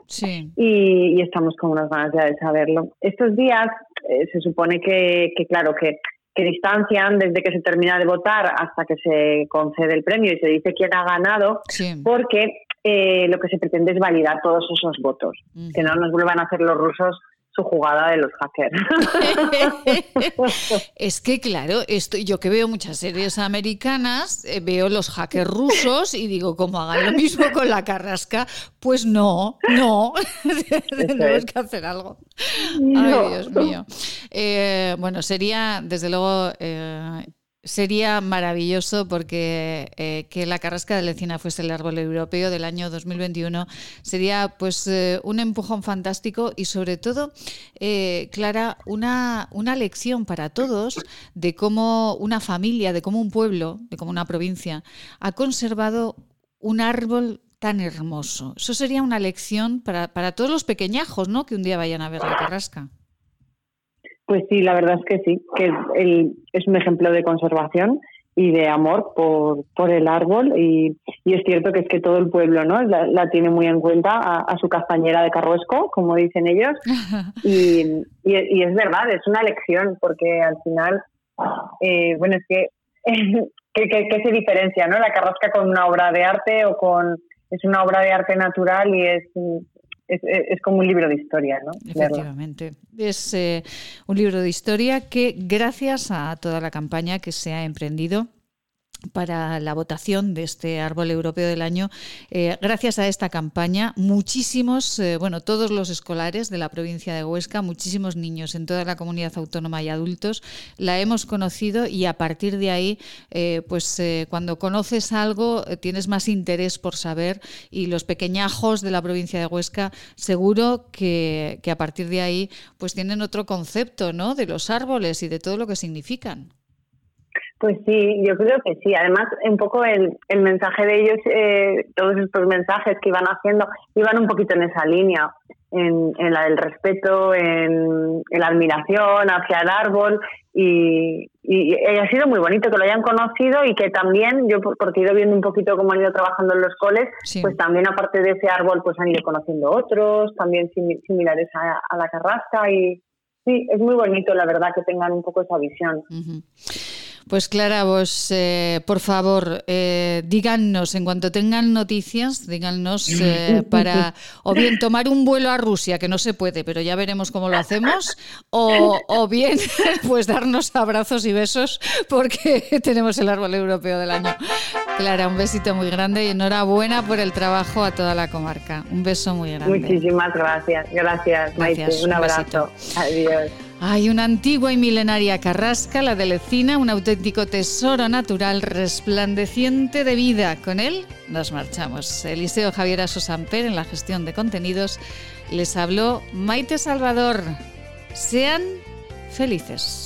Y, estamos con unas ganas ya de saberlo. Estos días eh, se supone que, claro, que, que distancian desde que se termina de votar hasta que se concede el premio y se dice quién ha ganado, porque eh, lo que se pretende es validar todos esos votos, que no nos vuelvan a hacer los rusos su jugada de los hackers. (laughs) es que claro, esto, yo que veo muchas series americanas, eh, veo los hackers rusos y digo, como hagan lo mismo (laughs) con la carrasca, pues no, no, (laughs) tenemos que hacer algo. Ay, Dios mío. Eh, bueno, sería desde luego eh, Sería maravilloso porque eh, que la carrasca de Lecina fuese el árbol europeo del año 2021 sería pues eh, un empujón fantástico y sobre todo, eh, Clara, una, una lección para todos de cómo una familia, de cómo un pueblo, de cómo una provincia ha conservado un árbol tan hermoso. Eso sería una lección para, para todos los pequeñajos, ¿no? Que un día vayan a ver la carrasca. Pues sí, la verdad es que sí, que el, es un ejemplo de conservación y de amor por, por el árbol y, y, es cierto que es que todo el pueblo no la, tiene muy en cuenta a, su castañera de Carruesco, como dicen ellos, (laughs) y, y, es verdad, es una lección porque al final, eh, bueno, es que (laughs) ¿qué, se diferencia, no? La carrasca con una obra de arte o con es una obra de arte natural y es es, como un libro de historia, ¿no? Efectivamente. Es eh, un libro de historia que, gracias a toda la campaña que se ha emprendido, para la votación de este árbol europeo del año. Eh, gracias a esta campaña, muchísimos, eh, bueno, todos los escolares de la provincia de Huesca, muchísimos niños en toda la comunidad autónoma y adultos, la hemos conocido y a partir de ahí, eh, pues cuando conoces algo, tienes más interés por saber y los pequeñajos de la provincia de Huesca, seguro que, que a partir de ahí, pues tienen otro concepto, ¿no? De los árboles y de todo lo que significan. Pues sí, yo creo que sí. Además, un poco el, el mensaje de ellos, eh, todos estos mensajes que iban haciendo, iban un poquito en esa línea, en, en la del respeto, en, la admiración hacia el árbol. Y, y, ha sido muy bonito que lo hayan conocido y que también, yo porque he ido viendo un poquito cómo han ido trabajando en los coles, pues también aparte de ese árbol, pues han ido conociendo otros, también similares a, la carrasca. Y sí, es muy bonito, la verdad, que tengan un poco esa visión. Pues Clara, vos, eh, por favor, eh, díganos, en cuanto tengan noticias, díganos eh, (laughs) para o bien tomar un vuelo a Rusia, que no se puede, pero ya veremos cómo lo hacemos, o, o bien (laughs) pues darnos abrazos y besos porque (laughs) tenemos el árbol europeo del año. Clara, un besito muy grande y enhorabuena por el trabajo a toda la comarca. Un beso muy grande. Muchísimas gracias. Gracias, Maite. un abrazo. Adiós. Hay una antigua y milenaria carrasca, la de Lecina, un auténtico tesoro natural resplandeciente de vida. Con él nos marchamos. Eliseo Javier Asosamper en la gestión de contenidos. Les habló Maite Salvador. Sean felices.